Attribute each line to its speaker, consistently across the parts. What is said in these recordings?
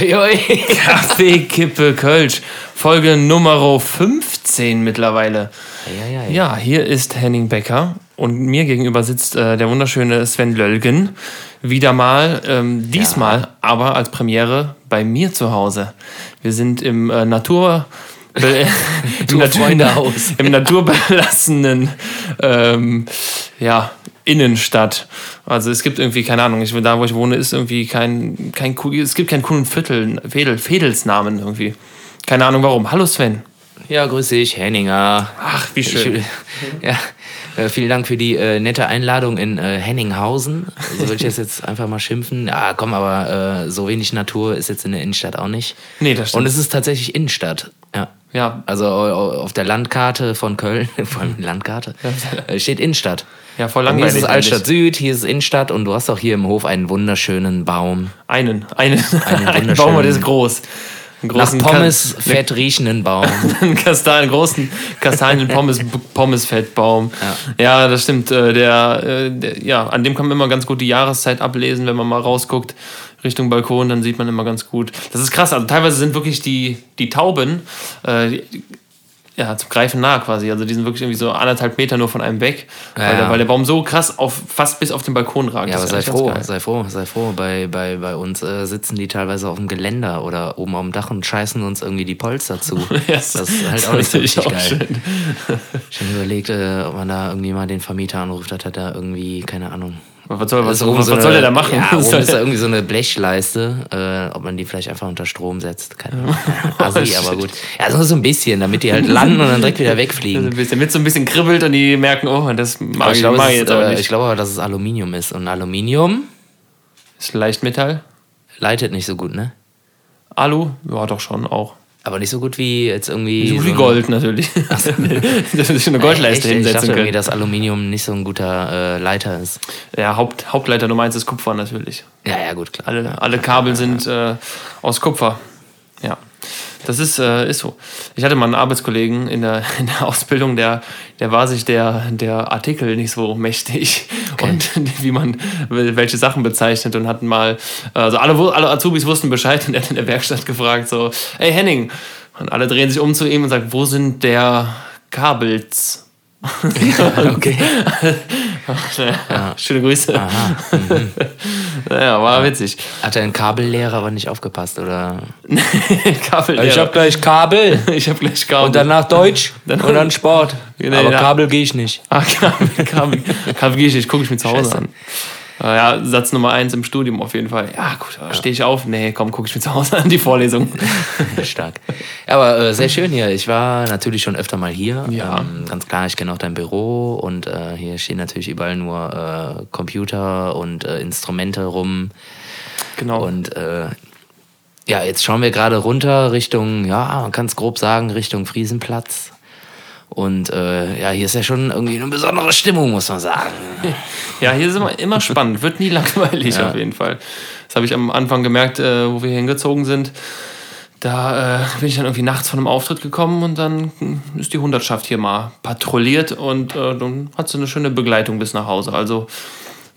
Speaker 1: Uiuiui.
Speaker 2: Kaffee, Kippe, Kölsch. Folge Nummer 15 mittlerweile.
Speaker 1: Ja, ja, ja.
Speaker 2: Ja, hier ist Henning Becker und mir gegenüber sitzt äh, der wunderschöne Sven Löllgen. Wieder mal, ähm, diesmal aber als Premiere bei mir zu Hause. Wir sind im äh, Natur... Im, Natur im naturbelassenen ähm, ja, Innenstadt. Also es gibt irgendwie, keine Ahnung, ich, da wo ich wohne, ist irgendwie kein, kein es gibt keinen coolen Viertel, Fädel, Fädelsnamen irgendwie. Keine Ahnung warum. Hallo Sven.
Speaker 1: Ja, grüß dich, Henninger.
Speaker 2: Ach, wie schön.
Speaker 1: Ich, ja, äh, vielen Dank für die äh, nette Einladung in äh, Henninghausen. So würde ich das jetzt einfach mal schimpfen. Ja, komm, aber äh, so wenig Natur ist jetzt in der Innenstadt auch nicht.
Speaker 2: Nee, das stimmt.
Speaker 1: Und es ist tatsächlich Innenstadt. Ja.
Speaker 2: Ja.
Speaker 1: Also au- auf der Landkarte von Köln, vor allem Landkarte, äh, steht Innenstadt.
Speaker 2: Ja, voll langweilig.
Speaker 1: ist es Altstadt Süd, hier ist Innenstadt und du hast auch hier im Hof einen wunderschönen Baum.
Speaker 2: Einen, einen, einen,
Speaker 1: wunderschönen-
Speaker 2: Baum, der ist groß. Einen
Speaker 1: Nach Pommes
Speaker 2: Ka-
Speaker 1: fett riechenden Baum.
Speaker 2: einen Kastanien, großen Kastanien-Pommes, Pommesfettbaum. Ja. das stimmt. äh, Der, äh, der, ja, an dem kann man immer ganz gut die Jahreszeit ablesen, wenn man mal rausguckt Richtung Balkon, dann sieht man immer ganz gut. Das ist krass. Also teilweise sind wirklich die, die Tauben äh, die, ja, zum Greifen nah quasi. Also die sind wirklich irgendwie so anderthalb Meter nur von einem weg,
Speaker 1: Ja,
Speaker 2: weil, der, weil der Baum so krass auf fast bis auf den Balkon ragt.
Speaker 1: Ja, aber sei froh, sei froh, sei froh. Bei, bei, bei uns äh, sitzen die teilweise auf dem Geländer oder oben auf dem Dach und scheißen uns irgendwie die Polster zu.
Speaker 2: Ja,
Speaker 1: das ist halt auch nicht so richtig
Speaker 2: auch
Speaker 1: geil.
Speaker 2: schön.
Speaker 1: Ich habe überlegt, äh, ob man da irgendwie mal den Vermieter anruft, hat er da irgendwie, keine Ahnung.
Speaker 2: Was soll, was,
Speaker 1: Ist
Speaker 2: was,
Speaker 1: so
Speaker 2: was
Speaker 1: eine-
Speaker 2: soll der da machen?
Speaker 1: Ja, oben ist da irgendwie so eine Blechleiste, äh, ob man die vielleicht einfach unter Strom setzt. Keine Ahnung. Assi,
Speaker 2: shit.
Speaker 1: aber gut. Ja, so so ein bisschen, damit die halt landen und dann direkt wieder
Speaker 2: Also
Speaker 1: wegfliegen.
Speaker 2: ein bisschen, mit so ein bisschen kribbelt und die merken, oh, das mag ich,
Speaker 1: glaube,
Speaker 2: mag ich
Speaker 1: ist,
Speaker 2: jetzt aber
Speaker 1: äh,
Speaker 2: nicht.
Speaker 1: ich glaube aber, dass es Aluminium ist. Und Aluminium
Speaker 2: ist Leichtmetall.
Speaker 1: leitet nicht so gut, ne?
Speaker 2: Alu? Ja, doch schon auch.
Speaker 1: Aber nicht so gut wie jetzt irgendwie.
Speaker 2: So wie
Speaker 1: ein-
Speaker 2: Gold natürlich. dass wir schon eine Goldleiste
Speaker 1: Echt? Ich dachte
Speaker 2: hinsetzen
Speaker 1: irgendwie,
Speaker 2: können.
Speaker 1: dass Aluminium nicht so ein guter äh, Leiter ist.
Speaker 2: Ja, Haupt, Hauptleiter Nummer eins ist Kupfer natürlich.
Speaker 1: Ja, ja, gut, klar.
Speaker 2: Alle, alle Kabel sind äh, aus Kupfer. Ja, das ist, äh, ist so. Ich hatte mal einen Arbeitskollegen in der, in der Ausbildung, der, der war sich der, der Artikel nicht so mächtig und wie man welche Sachen bezeichnet und hatten mal, also alle, alle Azubis wussten Bescheid und er hat in der Werkstatt gefragt so, hey Henning, und alle drehen sich um zu ihm und sagen, wo sind der Kabels?
Speaker 1: okay.
Speaker 2: Ja, Schöne Grüße.
Speaker 1: Aha.
Speaker 2: Ja, war witzig.
Speaker 1: Hat dein Kabellehrer aber nicht aufgepasst, oder?
Speaker 2: Kabel.
Speaker 1: gleich Kabel
Speaker 2: ich habe gleich Kabel.
Speaker 1: und danach Deutsch
Speaker 2: Dann-
Speaker 1: und dann Sport.
Speaker 2: Nee,
Speaker 1: aber
Speaker 2: na-
Speaker 1: Kabel gehe ich nicht.
Speaker 2: Ah, Kabel, Kabel, Kabel gehe ich nicht, gucke ich mir zu Hause
Speaker 1: Scheiße.
Speaker 2: an. Äh, Ja, Satz Nummer eins im Studium auf jeden Fall. Ja, gut, stehe ich auf? Nee, komm, gucke ich mir zu Hause an, die Vorlesung.
Speaker 1: Stark. Aber äh, sehr schön hier. Ich war natürlich schon öfter mal hier.
Speaker 2: Ja.
Speaker 1: Ähm, ganz klar, ich kenne auch dein Büro und äh, hier stehen natürlich überall nur äh, Computer und äh, Instrumente rum.
Speaker 2: Genau.
Speaker 1: Und äh, ja, jetzt schauen wir gerade runter Richtung, ja, man kann es grob sagen, Richtung Friesenplatz. Und äh, ja, hier ist ja schon irgendwie eine besondere Stimmung, muss man sagen.
Speaker 2: Ja, hier ist immer, immer spannend, wird nie langweilig
Speaker 1: Ja.
Speaker 2: auf jeden Fall. Das habe ich am Anfang gemerkt, äh, wo wir hingezogen sind. Da äh, bin ich dann irgendwie nachts von einem Auftritt gekommen und dann ist die Hundertschaft hier mal patrouilliert und äh, dann hat sie eine schöne Begleitung bis nach Hause. Also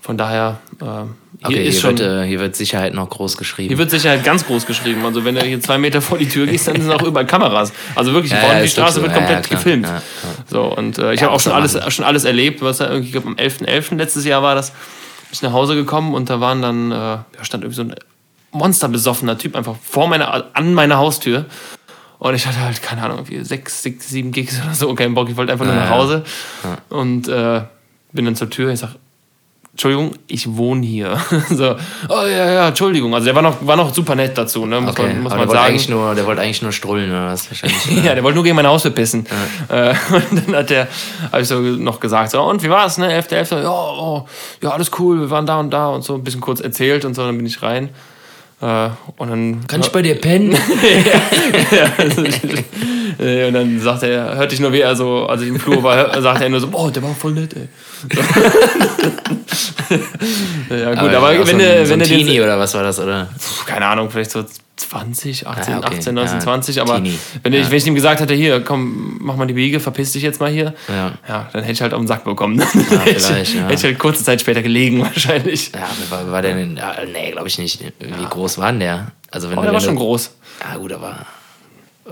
Speaker 2: von daher, äh, hier
Speaker 1: Okay,
Speaker 2: ist
Speaker 1: hier,
Speaker 2: schon.
Speaker 1: wird, äh, hier wird Sicherheit noch groß geschrieben.
Speaker 2: Hier wird Sicherheit ganz groß geschrieben. Also wenn du hier zwei Meter vor die Tür gehst, dann sind auch überall Kameras. Also wirklich,
Speaker 1: Ja,
Speaker 2: vorne
Speaker 1: ja,
Speaker 2: die Straße wird
Speaker 1: so. Ja,
Speaker 2: komplett
Speaker 1: ja,
Speaker 2: gefilmt. So, und äh, ich habe auch schon alles,
Speaker 1: machen.
Speaker 2: schon alles erlebt. Was da irgendwie, ich glaube, am 11.11. letztes Jahr war das, bin ich nach Hause gekommen und da waren dann, äh, ja, stand irgendwie so ein monsterbesoffener Typ einfach vor meiner, an meiner Haustür. Und ich hatte halt, keine Ahnung, sechs, sechs, sieben Gigs oder so, keinen Bock. Ich wollte einfach nur nach. Hause. Und äh, bin dann zur Tür. Ich sag, Entschuldigung, ich wohne hier. so, oh ja, ja, Entschuldigung. Also der war noch, war noch super nett dazu, ne? muss
Speaker 1: Okay,
Speaker 2: man, muss man
Speaker 1: der, wollte
Speaker 2: sagen.
Speaker 1: eigentlich nur, der wollte eigentlich nur strullen, oder was? Wahrscheinlich.
Speaker 2: Ja, der wollte nur gegen meine Haustür pissen. Äh, und dann hat der, habe ich so noch gesagt, so, und wie war's, ne? 11.11. Ja, oh, ja, alles cool, wir waren da und da und so ein bisschen kurz erzählt und so, dann bin ich rein. Äh, und dann.
Speaker 1: Kann ich bei dir pennen?
Speaker 2: Äh, Und dann sagt er, hörte ich nur, wie er so, als ich im Flur war, sagte er nur so, boah, der war voll nett, ey. So. ja, gut, aber,
Speaker 1: so
Speaker 2: wenn
Speaker 1: ein,
Speaker 2: du,
Speaker 1: so
Speaker 2: wenn den,
Speaker 1: Teenie oder was war das, oder?
Speaker 2: keine Ahnung, vielleicht so 20, 18,
Speaker 1: Ah, okay.
Speaker 2: 18, 19,
Speaker 1: Ja,
Speaker 2: 20. Aber
Speaker 1: Teenie.
Speaker 2: wenn, ich,
Speaker 1: Ja.
Speaker 2: wenn ich ihm gesagt hätte, hier, komm, mach mal die Biege, verpiss dich jetzt mal hier.
Speaker 1: Ja.
Speaker 2: Ja, dann hätte ich halt auf den Sack bekommen. Hätte, ich,
Speaker 1: vielleicht, ja.
Speaker 2: hätte ich halt kurze Zeit später gelegen wahrscheinlich.
Speaker 1: Ja, wie war, war der denn? Ja, nee, glaube ich nicht. Wie groß war denn der? Also wenn
Speaker 2: Aber
Speaker 1: du-
Speaker 2: der war schon groß.
Speaker 1: Ja, gut, aber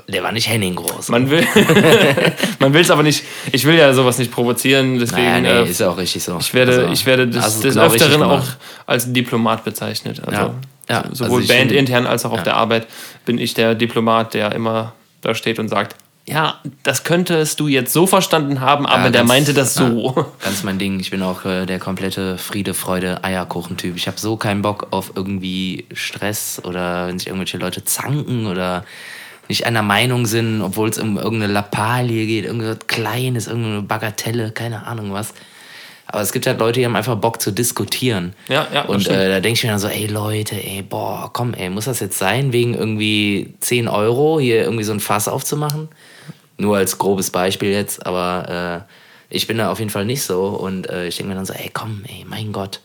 Speaker 1: der war nicht Henning groß.
Speaker 2: Man will man will es aber nicht, ich will ja sowas nicht provozieren, deswegen
Speaker 1: naja, nee,
Speaker 2: äh,
Speaker 1: ist ja auch richtig so.
Speaker 2: ich werde,
Speaker 1: Also,
Speaker 2: ich werde des, des
Speaker 1: genau
Speaker 2: Öfteren auch als Diplomat bezeichnet. Also
Speaker 1: Ja. Ja,
Speaker 2: so- sowohl
Speaker 1: also ich
Speaker 2: Band
Speaker 1: find-
Speaker 2: intern als auch auf
Speaker 1: ja.
Speaker 2: der Arbeit bin ich der Diplomat, der immer da steht und sagt, ja, das könntest du jetzt so verstanden haben, aber
Speaker 1: Ja,
Speaker 2: der
Speaker 1: ganz-
Speaker 2: meinte das so.
Speaker 1: Ja, ganz mein Ding. Ich bin auch äh, der komplette Friede, Freude, Eierkuchen-Typ. Ich habe so keinen Bock auf irgendwie Stress oder wenn sich irgendwelche Leute zanken oder nicht einer Meinung sind, obwohl es um irgendeine Lappalie geht, irgendwas Kleines, irgendeine Bagatelle, keine Ahnung was. Aber es gibt halt Leute, die haben einfach Bock zu diskutieren.
Speaker 2: Ja, ja,
Speaker 1: Und äh, da denke ich mir dann so, ey Leute, ey, boah, komm, ey, muss das jetzt sein, wegen irgendwie 10 Euro hier irgendwie so ein Fass aufzumachen? Nur als grobes Beispiel jetzt, aber äh, ich bin da auf jeden Fall nicht so. Und äh, ich denke mir dann so, ey, komm, ey, mein Gott.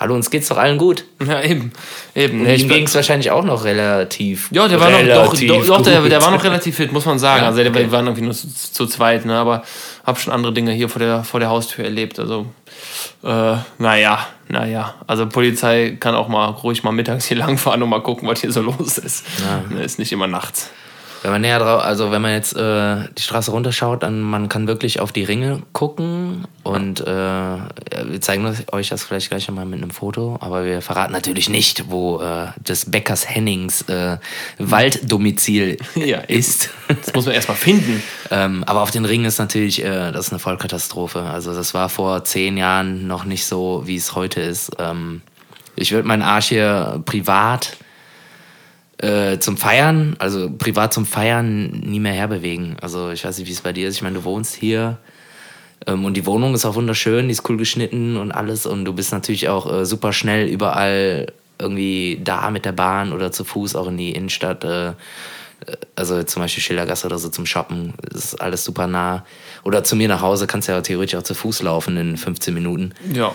Speaker 1: Hallo, uns geht's doch allen gut.
Speaker 2: Ja, eben. eben.
Speaker 1: Und ihm ging es wahrscheinlich auch noch relativ.
Speaker 2: Ja, der war noch, doch,
Speaker 1: relativ
Speaker 2: doch, doch der, der war noch relativ fit, muss man sagen.
Speaker 1: Ja,
Speaker 2: also der,
Speaker 1: okay.
Speaker 2: wir waren irgendwie nur zu, zu zweit, ne? aber habe schon andere Dinge hier vor der, vor der Haustür erlebt. Also, äh, naja, naja. Also Polizei kann auch mal ruhig mal mittags hier langfahren und mal gucken, was hier so los ist. Ne, Ist nicht immer nachts.
Speaker 1: Wenn man näher drauf, also wenn man jetzt äh, die Straße runterschaut, dann man kann wirklich auf die Ringe gucken und äh, wir zeigen euch das vielleicht gleich mal mit einem Foto, aber wir verraten natürlich nicht, wo äh, des Bäckers Hennings äh, Walddomizil
Speaker 2: Ja,
Speaker 1: ist.
Speaker 2: Das muss man erstmal finden.
Speaker 1: ähm, aber auf den Ringen ist natürlich, äh, das ist eine Vollkatastrophe. Also das war vor zehn Jahren noch nicht so, wie es heute ist. Ähm, ich würde meinen Arsch hier privat äh, zum Feiern, also privat zum Feiern nie mehr herbewegen. Also ich weiß nicht, wie es bei dir ist. Ich meine, du wohnst hier ähm, und die Wohnung ist auch wunderschön, die ist cool geschnitten und alles und du bist natürlich auch äh, super schnell überall irgendwie da mit der Bahn oder zu Fuß auch in die Innenstadt. Äh, also zum Beispiel Schildergasse oder so zum Shoppen, ist alles super nah. Oder zu mir nach Hause kannst du ja theoretisch auch zu Fuß laufen in 15 Minuten.
Speaker 2: Ja.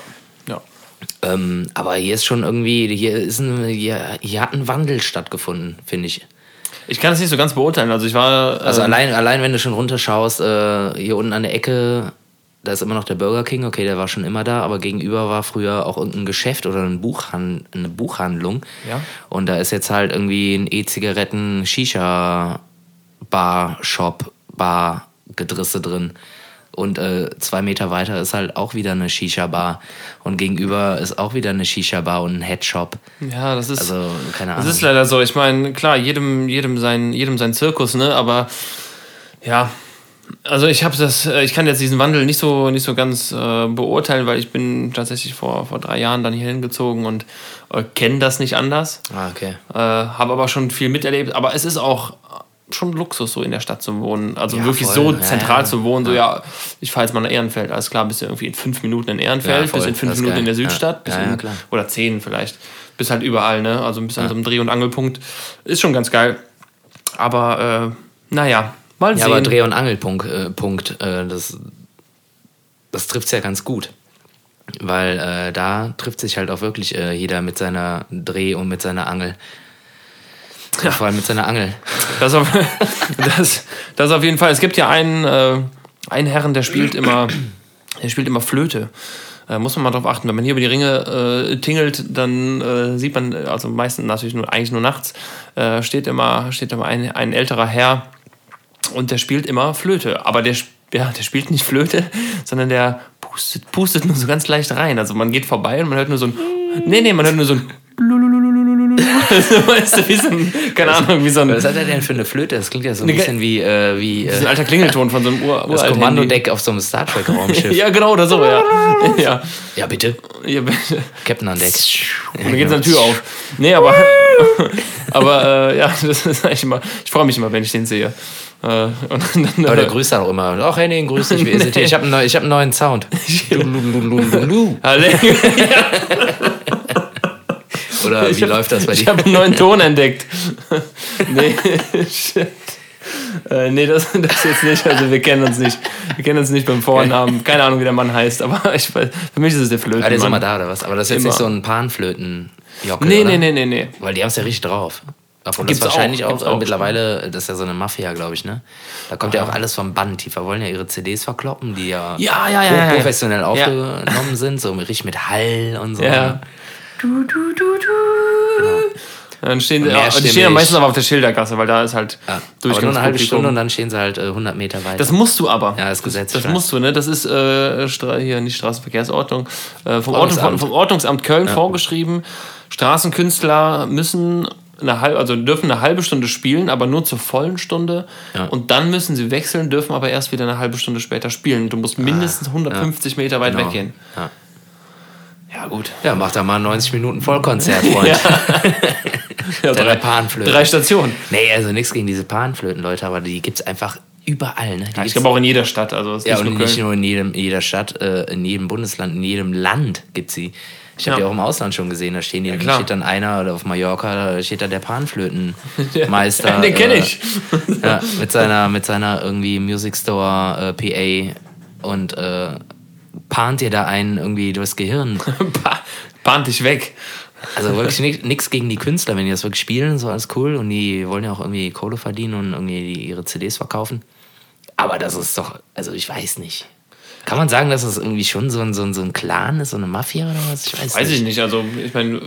Speaker 1: Ähm, aber hier ist schon irgendwie, hier, ist ein, hier, hier hat ein Wandel stattgefunden, finde ich.
Speaker 2: Ich kann es nicht so ganz beurteilen. Also ich war.
Speaker 1: Also
Speaker 2: ähm,
Speaker 1: allein, allein wenn du schon runterschaust, äh, hier unten an der Ecke, da ist immer noch der Burger King, okay, der war schon immer da, aber gegenüber war früher auch irgendein Geschäft oder ein Buchhan eine Buchhandlung.
Speaker 2: Ja.
Speaker 1: Und da ist jetzt halt irgendwie ein E-Zigaretten, Shisha, Bar, Shop, Bar, Gedrisse drin. Und äh, zwei Meter weiter ist halt auch wieder eine Shisha-Bar. Und gegenüber ist auch wieder eine Shisha-Bar und ein Headshop.
Speaker 2: Ja, das ist.
Speaker 1: Also, keine
Speaker 2: Das
Speaker 1: Ahnung.
Speaker 2: ist leider so. Ich meine, klar, jedem, jedem, sein, jedem sein Zirkus, ne? Aber ja, also ich habe das, äh, ich kann jetzt diesen Wandel nicht so, nicht so ganz äh, beurteilen, weil ich bin tatsächlich vor, vor drei Jahren dann hier hingezogen und äh, kenne das nicht anders.
Speaker 1: ah, okay.
Speaker 2: Äh, habe aber schon viel miterlebt. Aber es ist auch schon Luxus, so in der Stadt zu wohnen. Also
Speaker 1: Ja,
Speaker 2: wirklich
Speaker 1: voll.
Speaker 2: so
Speaker 1: Ja,
Speaker 2: zentral
Speaker 1: ja.
Speaker 2: zu wohnen. So, ja, ich fahre jetzt mal nach Ehrenfeld. Alles klar, bist du irgendwie in fünf Minuten in Ehrenfeld,
Speaker 1: Ja, voll.
Speaker 2: bist in fünf Minuten in der Südstadt,
Speaker 1: Ja. Ja, ja,
Speaker 2: in, oder zehn vielleicht. Bist halt überall, ne? Also bist an so einem Dreh- und Angelpunkt. Ist schon ganz geil. Aber äh, naja, mal
Speaker 1: Ja,
Speaker 2: sehen.
Speaker 1: aber Dreh- und Angelpunkt, äh, Punkt, äh, das, das trifft es ja ganz gut. Weil äh, da trifft sich halt auch wirklich äh, jeder mit seiner Dreh- und mit seiner Angel. Ja. Vor allem mit seiner Angel.
Speaker 2: Das auf, das, das auf jeden Fall. Es gibt ja einen, äh, einen Herren, der spielt immer, der spielt immer Flöte. Äh, muss man mal drauf achten. Wenn man hier über die Ringe äh, tingelt, dann äh, sieht man, also meistens natürlich nur, eigentlich nur nachts, äh, steht immer, steht immer ein, ein älterer Herr und der spielt immer Flöte. Aber der, ja, der spielt nicht Flöte, sondern der pustet, pustet nur so ganz leicht rein. Also man geht vorbei und man hört nur so ein. Nee, nee, man hört nur so ein. weißt du, wie so ein. Keine Ahnung, wie so ein.
Speaker 1: Was hat er denn für eine Flöte? Das klingt ja so ein bisschen wie, äh, wie
Speaker 2: Das ist ein
Speaker 1: äh,
Speaker 2: alter Klingelton von so einem Ur
Speaker 1: das Kommandodeck auf so einem Star Trek-Raumschiff.
Speaker 2: Ja, genau, oder so, ja. ja.
Speaker 1: ja, bitte.
Speaker 2: ja bitte.
Speaker 1: Captain an Deck.
Speaker 2: Und dann geht seine Tür auf. Nee, aber. aber äh, ja, das ist eigentlich immer. Ich freue mich immer, wenn ich den sehe. Äh, dann,
Speaker 1: Aber der
Speaker 2: äh,
Speaker 1: grüßt dann auch immer. Ach, Henning, grüß dich. Ist es hier? Ich habe einen, hab einen neuen Sound.
Speaker 2: Alle-
Speaker 1: Oder
Speaker 2: Ich
Speaker 1: wie
Speaker 2: hab-
Speaker 1: läuft das bei
Speaker 2: Ich
Speaker 1: dir?
Speaker 2: habe einen neuen Ton entdeckt. nee, shit. Äh, nee, das, das jetzt nicht. Also wir kennen uns nicht. Wir kennen uns nicht beim Vornamen. Keine Ahnung, wie der Mann heißt, aber ich, für mich ist es der
Speaker 1: Ah, der ist immer da, oder was? Aber das ist jetzt
Speaker 2: Immer.
Speaker 1: nicht so ein Panflöten-Jockel,
Speaker 2: Nee,
Speaker 1: oder?
Speaker 2: nee, nee, nee, nee.
Speaker 1: Weil die haben es ja richtig drauf. Obwohl
Speaker 2: Gibt's
Speaker 1: das wahrscheinlich
Speaker 2: auch,
Speaker 1: auch,
Speaker 2: auch.
Speaker 1: mittlerweile, das ist ja so eine Mafia, glaube ich, ne? Da kommt ja auch alles vom Band. Die wollen ja ihre CDs verkloppen, die ja,
Speaker 2: Ja, ja, ja, ja, ja.
Speaker 1: professionell aufgenommen sind, so richtig mit Hall und so.
Speaker 2: Ja. Du, du, du, du. Dann stehen,
Speaker 1: Und
Speaker 2: ja, die stehen ja meistens aber auf der Schildergasse, weil da ist halt
Speaker 1: Ja. Aber nur eine halbe. Stunde und dann stehen sie halt äh, 100 Meter weiter.
Speaker 2: Das musst du aber.
Speaker 1: Ja, das Gesetz,
Speaker 2: Das
Speaker 1: weiß.
Speaker 2: musst du, ne? Das ist äh, hier nicht Straßenverkehrsordnung, äh, vom, Ordnung,
Speaker 1: Ordnungsamt.
Speaker 2: vom Ordnungsamt Köln vorgeschrieben. Straßenkünstler müssen eine halbe, also dürfen eine halbe Stunde spielen, aber nur zur vollen Stunde.
Speaker 1: Ja.
Speaker 2: Und dann müssen sie wechseln, dürfen aber erst wieder eine halbe Stunde später spielen. Du musst mindestens 150 Meter weit
Speaker 1: Genau.
Speaker 2: weggehen.
Speaker 1: Ja.
Speaker 2: Ja, gut.
Speaker 1: ja, mach da mal 90 Minuten Vollkonzert, Freund.
Speaker 2: Ja. Ja, drei,
Speaker 1: Panflöte.
Speaker 2: drei Stationen.
Speaker 1: Nee, also nichts gegen diese Panflöten, Leute, aber die gibt's einfach überall, ne? Die
Speaker 2: Ja, ich glaube auch in jeder Stadt. Also
Speaker 1: Ja,
Speaker 2: nicht
Speaker 1: und
Speaker 2: nur
Speaker 1: nicht nur in jedem, jeder Stadt, äh, in jedem Bundesland, in jedem Land gibt sie. Ich habe
Speaker 2: Ja.
Speaker 1: die auch im Ausland schon gesehen, da stehen die, da
Speaker 2: klar.
Speaker 1: steht dann einer oder auf Mallorca, da steht da der Panflötenmeister.
Speaker 2: Den kenn
Speaker 1: äh,
Speaker 2: ich.
Speaker 1: Ja, mit seiner, mit seiner irgendwie Music Store äh, PA und äh, pant dir da einen irgendwie durchs Gehirn.
Speaker 2: Pa- Bahnt dich weg.
Speaker 1: Also wirklich nichts gegen die Künstler, wenn die das wirklich spielen, so alles cool und die wollen ja auch irgendwie Kohle verdienen und irgendwie ihre CDs verkaufen. Aber das ist doch, also ich weiß nicht. Kann man sagen, dass das irgendwie schon so ein, so ein, so ein Clan ist, so eine Mafia oder was? Ich weiß,
Speaker 2: Weiß
Speaker 1: nicht.
Speaker 2: ich nicht. Also, ich meine,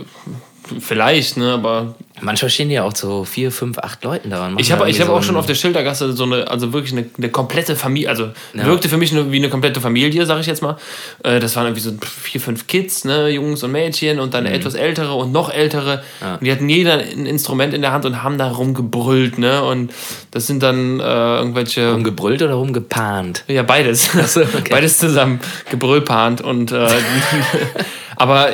Speaker 2: vielleicht, ne, aber
Speaker 1: Manchmal stehen ja auch so vier, fünf, acht Leuten daran.
Speaker 2: Ich habe ich hab
Speaker 1: so
Speaker 2: auch schon auf der Schildergasse so eine, also wirklich eine, eine komplette Familie, also
Speaker 1: Ja.
Speaker 2: wirkte für mich nur wie eine komplette Familie, sage ich jetzt mal. Äh, Das waren irgendwie so vier, fünf Kids, ne, Jungs und Mädchen und dann eine etwas ältere und noch ältere. Und die hatten jeder ein Instrument in der Hand und haben da rumgebrüllt, ne? Und das sind dann äh, irgendwelche.
Speaker 1: Rumgebrüllt oder rumgepahnt?
Speaker 2: Ja, beides.
Speaker 1: so, okay.
Speaker 2: Beides zusammen gebrüllpahnt und äh, aber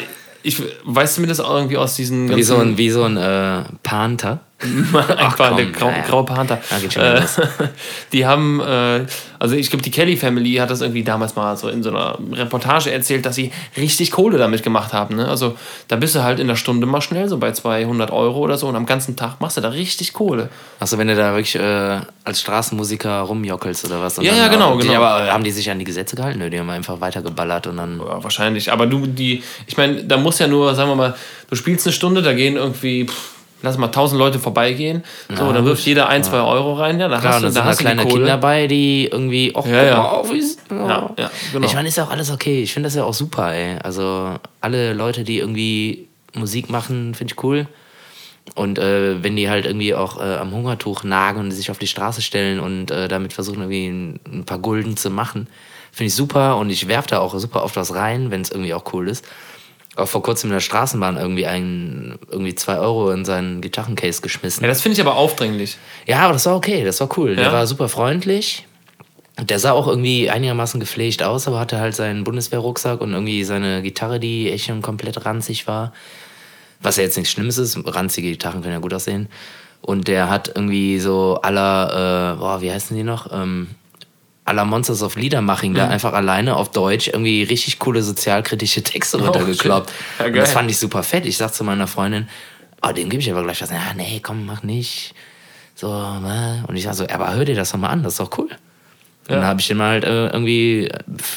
Speaker 2: ich weiß zumindest auch irgendwie aus diesen
Speaker 1: Wie so ein, wie so ein äh, Panther.
Speaker 2: Einfach
Speaker 1: komm,
Speaker 2: der grau,
Speaker 1: naja.
Speaker 2: graue Panther. Äh, die haben, äh, also ich glaube, die Kelly Family hat das irgendwie damals mal so in so einer Reportage erzählt, dass sie richtig Kohle damit gemacht haben. Ne? Also da bist du halt in der Stunde mal schnell so bei 200 Euro oder so und am ganzen Tag machst du da richtig Kohle.
Speaker 1: Achso, wenn du da wirklich äh, als Straßenmusiker rumjockelst oder was.
Speaker 2: Ja,
Speaker 1: dann
Speaker 2: ja, genau,
Speaker 1: die,
Speaker 2: genau.
Speaker 1: Aber haben die sich an die Gesetze gehalten? Nö, die haben einfach weitergeballert und dann.
Speaker 2: Ja, wahrscheinlich. Aber du, die, ich meine, da muss ja nur, sagen wir mal, du spielst eine Stunde, da gehen irgendwie, pff, lass mal 1000 Leute vorbeigehen. So,
Speaker 1: Ja,
Speaker 2: dann wirft jeder ein, zwei Euro rein. Ja, da
Speaker 1: Klar,
Speaker 2: hast du,
Speaker 1: da
Speaker 2: da
Speaker 1: da
Speaker 2: hast du die
Speaker 1: kleine
Speaker 2: Kohle.
Speaker 1: Kinder bei, die irgendwie, ach,
Speaker 2: Ja, ja.
Speaker 1: auf,
Speaker 2: Ja, ja, genau.
Speaker 1: Ich meine, ist ja auch alles okay. Ich finde das ja auch super, ey. Also alle Leute, die irgendwie Musik machen, finde ich cool. Und äh, wenn die halt irgendwie auch äh, am Hungertuch nagen und sich auf die Straße stellen und äh, damit versuchen, irgendwie ein, ein paar Gulden zu machen, finde ich super. Und ich werfe da auch super oft was rein, wenn es irgendwie auch cool ist. Auch vor kurzem in der Straßenbahn irgendwie ein, irgendwie zwei Euro in seinen Gitarrencase geschmissen.
Speaker 2: Ja, das finde ich aber aufdringlich.
Speaker 1: Ja, aber das war okay, das war cool. Der
Speaker 2: Ja?
Speaker 1: war super freundlich. Der sah auch irgendwie einigermaßen gepflegt aus, aber hatte halt seinen Bundeswehrrucksack und irgendwie seine Gitarre, die echt schon komplett ranzig war. Was ja jetzt nichts Schlimmes ist, ranzige Gitarren können ja gut aussehen. Und der hat irgendwie so aller, äh, boah, wie heißen die noch? Ähm, aller Monsters of Liedermaching
Speaker 2: Mhm.
Speaker 1: da einfach alleine auf Deutsch irgendwie richtig coole sozialkritische Texte runtergekloppt.
Speaker 2: Oh. Ja,
Speaker 1: das fand ich super fett. Ich sag zu meiner Freundin, oh, dem gebe ich aber gleich was. Ja, nee, komm, mach nicht. So, ne? Und ich sag so, aber hör dir das doch mal an, das ist doch cool. Dann habe ich ihm halt äh, irgendwie,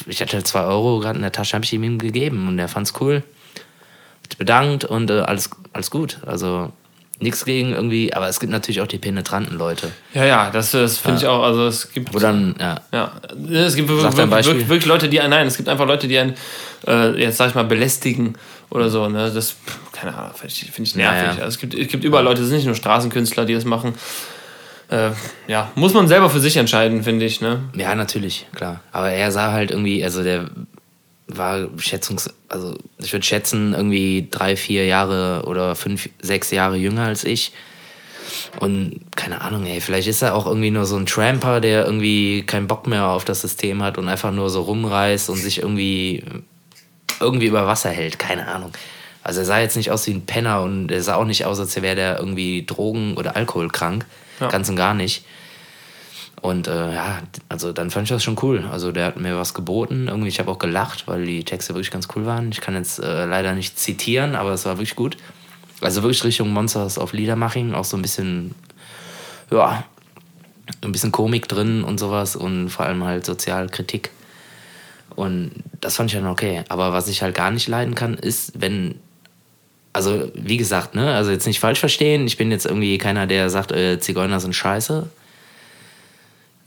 Speaker 1: ich hatte zwei Euro gerade in der Tasche, habe ich ihm gegeben und er fand's cool. Hat bedankt und äh, alles, alles gut. Also nichts gegen irgendwie, aber es gibt natürlich auch die penetranten Leute.
Speaker 2: Ja, ja, das, das finde ich auch. Also es gibt.
Speaker 1: Wo dann, ja,
Speaker 2: Ja, es gibt wirklich, wirklich Leute, die einen, nein, es gibt einfach Leute, die einen, äh, jetzt sag ich mal, belästigen oder so. Ne? Das, keine Ahnung, finde ich, find ich nervig.
Speaker 1: Ja, ja.
Speaker 2: Also es, gibt, es gibt überall Leute, es sind nicht nur Straßenkünstler, die das machen. Äh, ja, muss man selber für sich entscheiden, finde ich. Ne?
Speaker 1: Ja, natürlich, klar. Aber er sah halt irgendwie, also der war schätzungs, also ich würde schätzen, irgendwie drei, vier Jahre oder fünf, sechs Jahre jünger als ich. Und keine Ahnung, ey, vielleicht ist er auch irgendwie nur so ein Tramper, der irgendwie keinen Bock mehr auf das System hat und einfach nur so rumreist und sich irgendwie, irgendwie über Wasser hält. Keine Ahnung. Also er sah jetzt nicht aus wie ein Penner und er sah auch nicht aus, als wäre der irgendwie drogen- oder alkoholkrank.
Speaker 2: Ja.
Speaker 1: Ganz und gar nicht. Und äh, ja, also dann fand ich das schon cool. Also der hat mir was geboten. Irgendwie, ich habe auch gelacht, weil die Texte wirklich ganz cool waren. Ich kann jetzt äh, leider nicht zitieren, aber es war wirklich gut. Also wirklich Richtung Monsters of Liedermaching, auch so ein bisschen, ja, ein bisschen Komik drin und sowas und vor allem halt Sozialkritik. Und das fand ich dann okay. Aber was ich halt gar nicht leiden kann, ist, wenn, also wie gesagt, ne, also jetzt nicht falsch verstehen, ich bin jetzt irgendwie keiner, der sagt, äh, Zigeuner sind scheiße,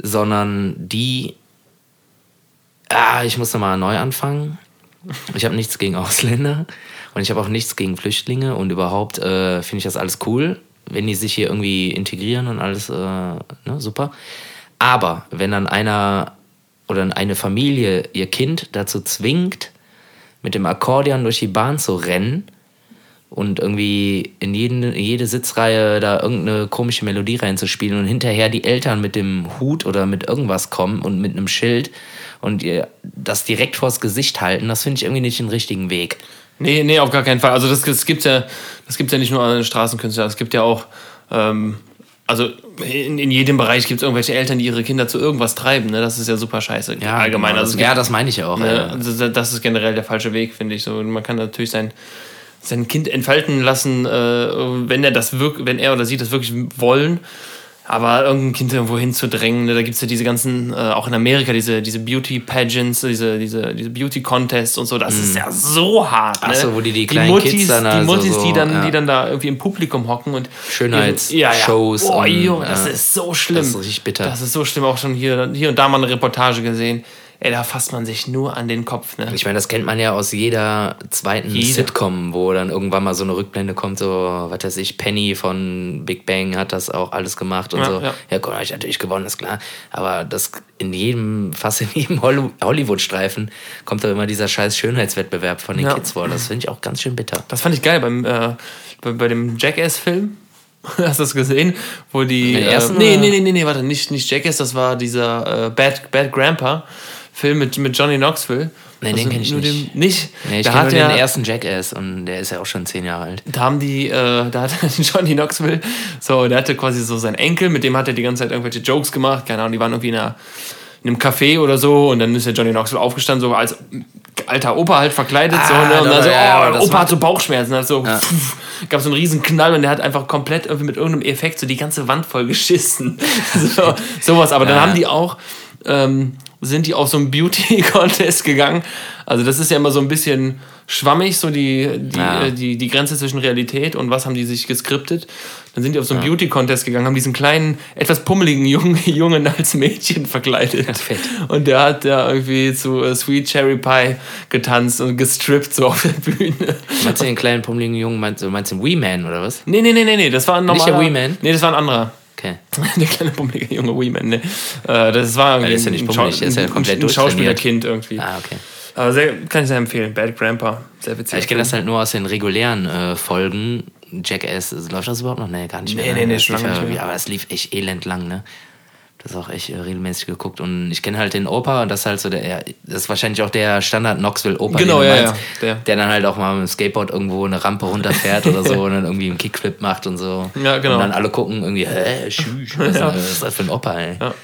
Speaker 1: sondern die, ah, ich muss nochmal neu anfangen. Ich habe nichts gegen Ausländer und ich habe auch nichts gegen Flüchtlinge und überhaupt äh, finde ich das alles cool, wenn die sich hier irgendwie integrieren und alles äh, ne, super. Aber wenn dann einer oder eine Familie ihr Kind dazu zwingt, mit dem Akkordeon durch die Bahn zu rennen und irgendwie in jeden, jede Sitzreihe da irgendeine komische Melodie reinzuspielen und hinterher die Eltern mit dem Hut oder mit irgendwas kommen und mit einem Schild und ihr das direkt vors Gesicht halten, das finde ich irgendwie nicht den richtigen Weg.
Speaker 2: Nee, nee, auf gar keinen Fall. Also das, das gibt ja, das gibt's ja nicht nur an den Straßenkünstlern, es gibt ja auch, ähm, also in, in jedem Bereich gibt es irgendwelche Eltern, die ihre Kinder zu irgendwas treiben. Ne? Das ist ja super scheiße.
Speaker 1: Ja,
Speaker 2: allgemein.
Speaker 1: genau,
Speaker 2: Also
Speaker 1: das,
Speaker 2: es
Speaker 1: ja, das meine ich ja auch.
Speaker 2: Ne?
Speaker 1: ja.
Speaker 2: Also das ist generell der falsche Weg, finde ich. So, man kann natürlich sein, sein Kind entfalten lassen, äh, wenn er das wirk wenn er oder sie das wirklich wollen. Aber irgendein Kind irgendwo hinzudrängen, ne? da gibt es ja diese ganzen, äh, auch in Amerika, diese, diese Beauty-Pageants, diese, diese, diese Beauty-Contests und so, das ist ja so hart. Ne?
Speaker 1: Mhm. Ach so, wo die die kleinen
Speaker 2: Muttis,
Speaker 1: Kids dann
Speaker 2: Die
Speaker 1: also
Speaker 2: Muttis,
Speaker 1: so,
Speaker 2: die, dann,
Speaker 1: ja.
Speaker 2: die dann da irgendwie im Publikum hocken und
Speaker 1: Schönheitsshows
Speaker 2: Boah,
Speaker 1: und,
Speaker 2: Junge, das
Speaker 1: ja.
Speaker 2: ist so schlimm.
Speaker 1: Das ist richtig bitter.
Speaker 2: Das ist so schlimm, auch schon hier, hier und da mal eine Reportage gesehen. Ey, da fasst man sich nur an den Kopf, ne?
Speaker 1: Ich meine, das kennt man ja aus jeder zweiten
Speaker 2: Jede.
Speaker 1: Sitcom, wo dann irgendwann mal so eine Rückblende kommt, so, was weiß ich, Penny von Big Bang hat das auch alles gemacht und
Speaker 2: Ja,
Speaker 1: so.
Speaker 2: ja.
Speaker 1: Ja, Gott, hab ich natürlich gewonnen, ist klar. Aber das in jedem, fast in jedem Holly- Hollywood-Streifen kommt da immer dieser scheiß Schönheitswettbewerb von den
Speaker 2: Ja.
Speaker 1: Kids vor. Das finde ich auch ganz schön bitter.
Speaker 2: Das fand ich geil beim, äh, bei, bei dem Jackass-Film. Hast du das gesehen? Wo die.
Speaker 1: Den
Speaker 2: Äh,
Speaker 1: ersten,
Speaker 2: nee,
Speaker 1: oder?
Speaker 2: nee, nee, nee, nee, warte, nicht, nicht Jackass, das war dieser äh, Bad, Bad Grandpa. Film mit, mit Johnny Knoxville.
Speaker 1: Nee, den
Speaker 2: Also
Speaker 1: kenn ich nicht.
Speaker 2: Nicht?
Speaker 1: Nee, ich
Speaker 2: da
Speaker 1: kenne
Speaker 2: er,
Speaker 1: den ersten Jackass und der ist ja auch schon zehn Jahre alt.
Speaker 2: da haben die, äh, da hat Johnny Knoxville, so, der hatte quasi so seinen Enkel, mit dem hat er die ganze Zeit irgendwelche Jokes gemacht, keine Ahnung, die waren irgendwie in, einer, in einem Café oder so und dann ist der Johnny Knoxville aufgestanden, so als alter Opa halt verkleidet, so,
Speaker 1: Ah,
Speaker 2: ne? und
Speaker 1: doch,
Speaker 2: dann so,
Speaker 1: ja, ja,
Speaker 2: oh, Opa hat so Bauchschmerzen, hat so, pff, gab so einen riesen Knall und der hat einfach komplett irgendwie mit irgendeinem Effekt so die ganze Wand voll geschissen. so, sowas, aber dann
Speaker 1: Ja.
Speaker 2: haben die auch, ähm, sind die auf so einen Beauty-Contest gegangen. Also das ist ja immer so ein bisschen schwammig, so die, die,
Speaker 1: Ja.
Speaker 2: äh, die, die Grenze zwischen Realität und was haben die sich geskriptet. Dann sind die auf so einen Beauty-Contest gegangen, haben diesen kleinen, etwas pummeligen Jungen, Jungen als Mädchen verkleidet.
Speaker 1: fett.
Speaker 2: Und der hat da irgendwie zu äh, Sweet Cherry Pie getanzt und gestrippt so auf der Bühne.
Speaker 1: Meinst du den kleinen, pummeligen Jungen, meinst du, meinst du den Wee Man oder was?
Speaker 2: Nee, nee, nee, nee, nee, das war ein
Speaker 1: Nicht
Speaker 2: normaler...
Speaker 1: der Wee Man?
Speaker 2: Nee, das war ein anderer.
Speaker 1: Okay.
Speaker 2: Der kleine pummelige junge Weeman, ne? Äh, das war irgendwie
Speaker 1: der ist ja nicht
Speaker 2: ein,
Speaker 1: pummelig, der ist ja komplett
Speaker 2: ein. Schauspielerkind irgendwie.
Speaker 1: Ah, okay.
Speaker 2: Aber sehr, kann ich sehr empfehlen. Bad Grandpa, sehr witzig.
Speaker 1: Ja, ich kenne das halt nur aus den regulären äh, Folgen. Jackass, läuft das überhaupt noch? Nee, gar nicht
Speaker 2: Nee,
Speaker 1: mehr.
Speaker 2: nee, nee,
Speaker 1: Das
Speaker 2: schon lange
Speaker 1: ja-
Speaker 2: nicht mehr.
Speaker 1: ja, Aber es lief echt elend lang, ne? Das auch echt äh, regelmäßig geguckt. Und ich kenne halt den Opa, das ist halt so der, ja, das ist wahrscheinlich auch der Standard Knoxville Opa,
Speaker 2: Genau, ja,
Speaker 1: meinst,
Speaker 2: ja, der.
Speaker 1: der dann halt auch mal mit dem Skateboard irgendwo eine Rampe runterfährt oder so und dann irgendwie einen Kickflip macht und so.
Speaker 2: Ja, genau.
Speaker 1: Und dann alle gucken irgendwie, hä, schüch, was,
Speaker 2: Ja.
Speaker 1: was ist das für ein Opa, ey?
Speaker 2: Ja.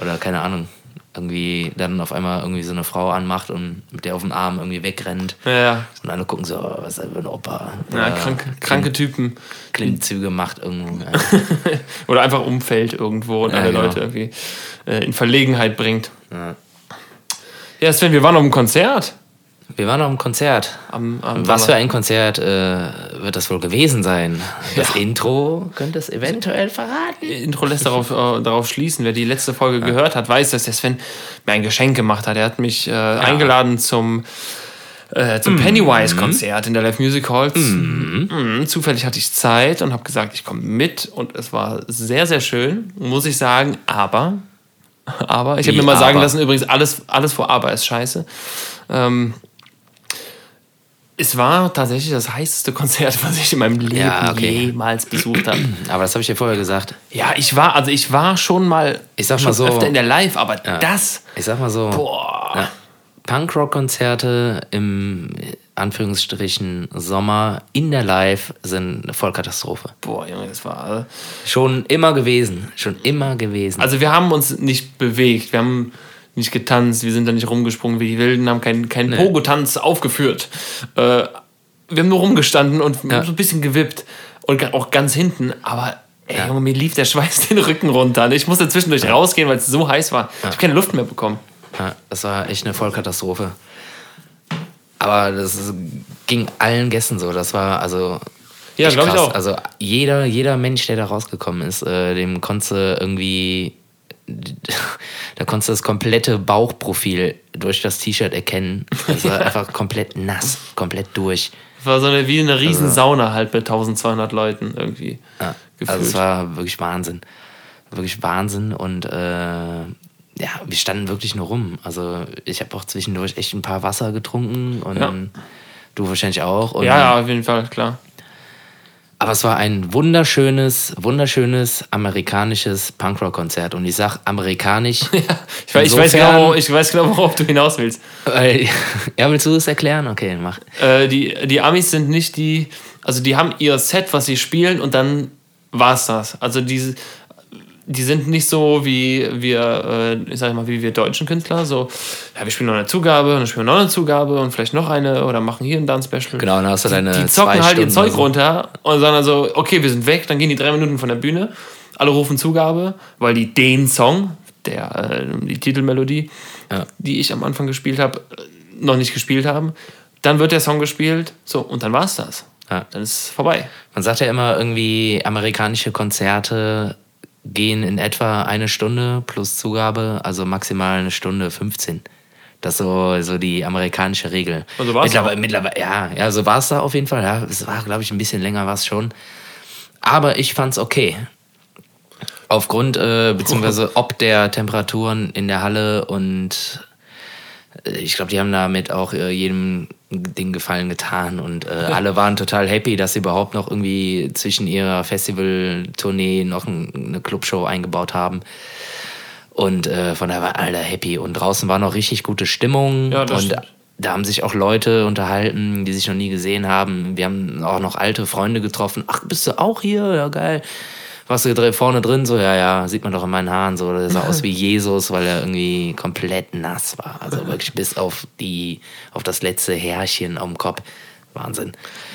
Speaker 1: Oder keine Ahnung. Irgendwie dann auf einmal irgendwie so eine Frau anmacht und mit der auf dem Arm irgendwie wegrennt.
Speaker 2: Ja, ja.
Speaker 1: Und alle gucken so, oh, was ist das für ein Opa?
Speaker 2: ja
Speaker 1: Oder
Speaker 2: kranke, kranke Typen.
Speaker 1: Klimmzüge macht irgendwo. Ja.
Speaker 2: Oder einfach umfällt irgendwo und
Speaker 1: Ja,
Speaker 2: alle
Speaker 1: genau.
Speaker 2: Leute irgendwie äh, in Verlegenheit bringt.
Speaker 1: Ja.
Speaker 2: Ja, Sven, wir waren auf einem Konzert.
Speaker 1: Wir waren noch im Konzert.
Speaker 2: Am, am
Speaker 1: Was für ein Konzert äh, wird das wohl gewesen sein? Das
Speaker 2: Ja.
Speaker 1: Intro könnte es eventuell verraten.
Speaker 2: Intro lässt darauf, äh, darauf schließen. Wer die letzte Folge gehört hat, weiß, dass der Sven mir ein Geschenk gemacht hat. Er hat mich äh, eingeladen zum, äh, zum Pennywise-Konzert in der Live Music Halls. Mhm. Zufällig hatte ich Zeit und habe gesagt, ich komme mit. Und es war sehr, sehr schön, muss ich sagen. Aber, aber ich habe mir mal sagen
Speaker 1: aber?
Speaker 2: lassen, übrigens, alles, alles vor Aber ist scheiße. Ähm, es war tatsächlich das heißeste Konzert, was ich in meinem Leben
Speaker 1: Ja, okay.
Speaker 2: jemals besucht habe.
Speaker 1: Aber das habe ich dir vorher gesagt.
Speaker 2: Ja, ich war, also ich war schon mal,
Speaker 1: Ich sag mal so-
Speaker 2: öfter in der Live, aber
Speaker 1: Ja.
Speaker 2: das,
Speaker 1: Ich sag mal so.
Speaker 2: boah,
Speaker 1: Ja. Punkrock-Konzerte im Anführungsstrichen Sommer in der Live sind eine Vollkatastrophe.
Speaker 2: boah, Junge, das war.
Speaker 1: Schon immer gewesen. Schon immer gewesen.
Speaker 2: Also wir haben uns nicht bewegt, wir haben nicht getanzt, wir sind da nicht rumgesprungen wie die Wilden, haben keinen kein Pogo-Tanz aufgeführt. Äh, wir haben nur rumgestanden und so ein bisschen gewippt und auch ganz hinten, aber ey, Junge, mir lief der Schweiß den Rücken runter. Ich musste zwischendurch rausgehen, weil es so heiß war. Ich habe keine Luft mehr bekommen.
Speaker 1: Ja, das war echt eine Vollkatastrophe. Aber das ging allen Gästen so. Das war also.
Speaker 2: Ja,
Speaker 1: echt
Speaker 2: glaub ich auch.
Speaker 1: Also jeder, jeder Mensch, der da rausgekommen ist, äh, dem konntest du irgendwie. Da konntest du das komplette Bauchprofil durch das T-Shirt erkennen. Das war einfach komplett nass, komplett durch.
Speaker 2: War so eine, wie eine riesen Sauna halt mit 1200 Leuten irgendwie.
Speaker 1: Ja,
Speaker 2: gefühlt.
Speaker 1: also es war wirklich Wahnsinn. Wirklich Wahnsinn und äh, ja, wir standen wirklich nur rum. Also ich habe auch zwischendurch echt ein paar Wasser getrunken und
Speaker 2: Ja.
Speaker 1: du wahrscheinlich auch.
Speaker 2: Ja, ja, auf jeden Fall, klar.
Speaker 1: Aber es war ein wunderschönes, wunderschönes amerikanisches Punkrock-Konzert. Und ich sag amerikanisch.
Speaker 2: Ich, weiß, ich, weiß genau, ich weiß genau, worauf du hinaus willst.
Speaker 1: ja, willst du es erklären? Okay, mach.
Speaker 2: Äh, die, die Amis sind nicht die, also die haben ihr Set, was sie spielen und dann war's das. Also diese, die sind nicht so wie wir, äh, ich sag mal, wie wir deutschen Künstler, so, ja, wir spielen noch eine Zugabe und dann spielen wir noch eine Zugabe und vielleicht noch eine oder machen hier ein Dance-Special.
Speaker 1: Genau, dann hast du deine
Speaker 2: Die
Speaker 1: zwei
Speaker 2: zocken halt ihr
Speaker 1: Stunden
Speaker 2: Zeug
Speaker 1: oder so.
Speaker 2: runter und sagen dann so, okay, wir sind weg, dann gehen die drei Minuten von der Bühne, alle rufen Zugabe, weil die den Song, der, äh, die Titelmelodie,
Speaker 1: Ja.
Speaker 2: die ich am Anfang gespielt habe, noch nicht gespielt haben. Dann wird der Song gespielt, so, und dann war's das.
Speaker 1: Ja.
Speaker 2: Dann ist es vorbei.
Speaker 1: Man sagt ja immer irgendwie, amerikanische Konzerte gehen in etwa eine Stunde plus Zugabe, also maximal eine Stunde 15. Das ist so, so die amerikanische Regel.
Speaker 2: Und so war's
Speaker 1: mittlerweile,
Speaker 2: auch.
Speaker 1: mittlerweile, ja, ja, so war es da auf jeden Fall. Ja. Es war, glaube ich, ein bisschen länger war es schon. Aber ich fand's okay. Aufgrund, äh, beziehungsweise ob der Temperaturen in der Halle und ich glaube, die haben damit auch äh, jedem den Gefallen getan und äh, alle waren total happy, dass sie überhaupt noch irgendwie zwischen ihrer Festivaltournee noch ein, eine Clubshow eingebaut haben. Und äh, von daher war alle happy. Und draußen war noch richtig gute Stimmung.
Speaker 2: Ja, das
Speaker 1: und
Speaker 2: stimmt.
Speaker 1: da haben sich auch Leute unterhalten, die sich noch nie gesehen haben. Wir haben auch noch alte Freunde getroffen. Ach, bist du auch hier? Ja, geil. Warst du vorne drin? So, ja, ja, sieht man doch in meinen Haaren so. Der sah aus wie Jesus, weil er irgendwie komplett nass war. Also wirklich bis auf die, auf das letzte Härchen am Kopf. Wahnsinn.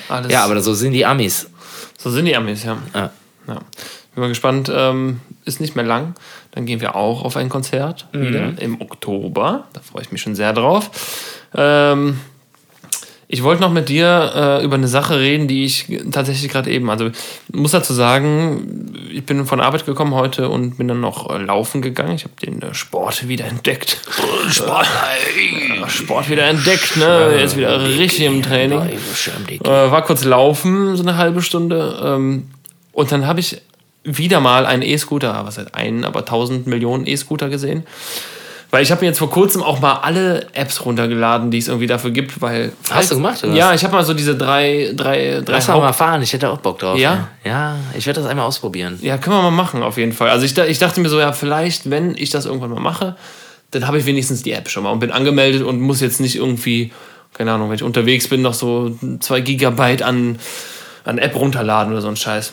Speaker 2: Alles-
Speaker 1: Ja, aber so sind die Amis.
Speaker 2: So sind die Amis, ja.
Speaker 1: Ja.
Speaker 2: ja. Bin mal gespannt, ähm, ist nicht mehr lang. Dann gehen wir auch auf ein Konzert wieder im Oktober. Da freue ich mich schon sehr drauf. Ähm, ich wollte noch mit dir äh, über eine Sache reden, die ich tatsächlich gerade eben, also muss dazu sagen, ich bin von Arbeit gekommen heute und bin dann noch äh, laufen gegangen. Ich habe den äh, Sport wieder entdeckt. Sport, äh, Sport wieder entdeckt, ne? Jetzt wieder richtig im Training. Äh, war kurz laufen, so eine halbe Stunde. Ähm, und dann habe ich wieder mal einen E-Scooter, was heißt einen, aber 1000 Millionen E-Scooter gesehen. Weil ich habe mir jetzt vor kurzem auch mal alle Apps runtergeladen, die es irgendwie dafür gibt, weil...
Speaker 1: Hast du gemacht, oder
Speaker 2: Ja, ich habe mal so diese drei, drei, drei
Speaker 1: Lass mal mal fahren, ich hätte auch Bock drauf.
Speaker 2: Ja?
Speaker 1: Ja, ich werde das einmal ausprobieren.
Speaker 2: Ja, können wir mal machen, auf jeden Fall. Also ich, ich dachte mir so, ja, vielleicht, wenn ich das irgendwann mal mache, dann habe ich wenigstens die App schon mal und bin angemeldet und muss jetzt nicht irgendwie, keine Ahnung, wenn ich unterwegs bin, noch so zwei Gigabyte an, an App runterladen oder so ein Scheiß.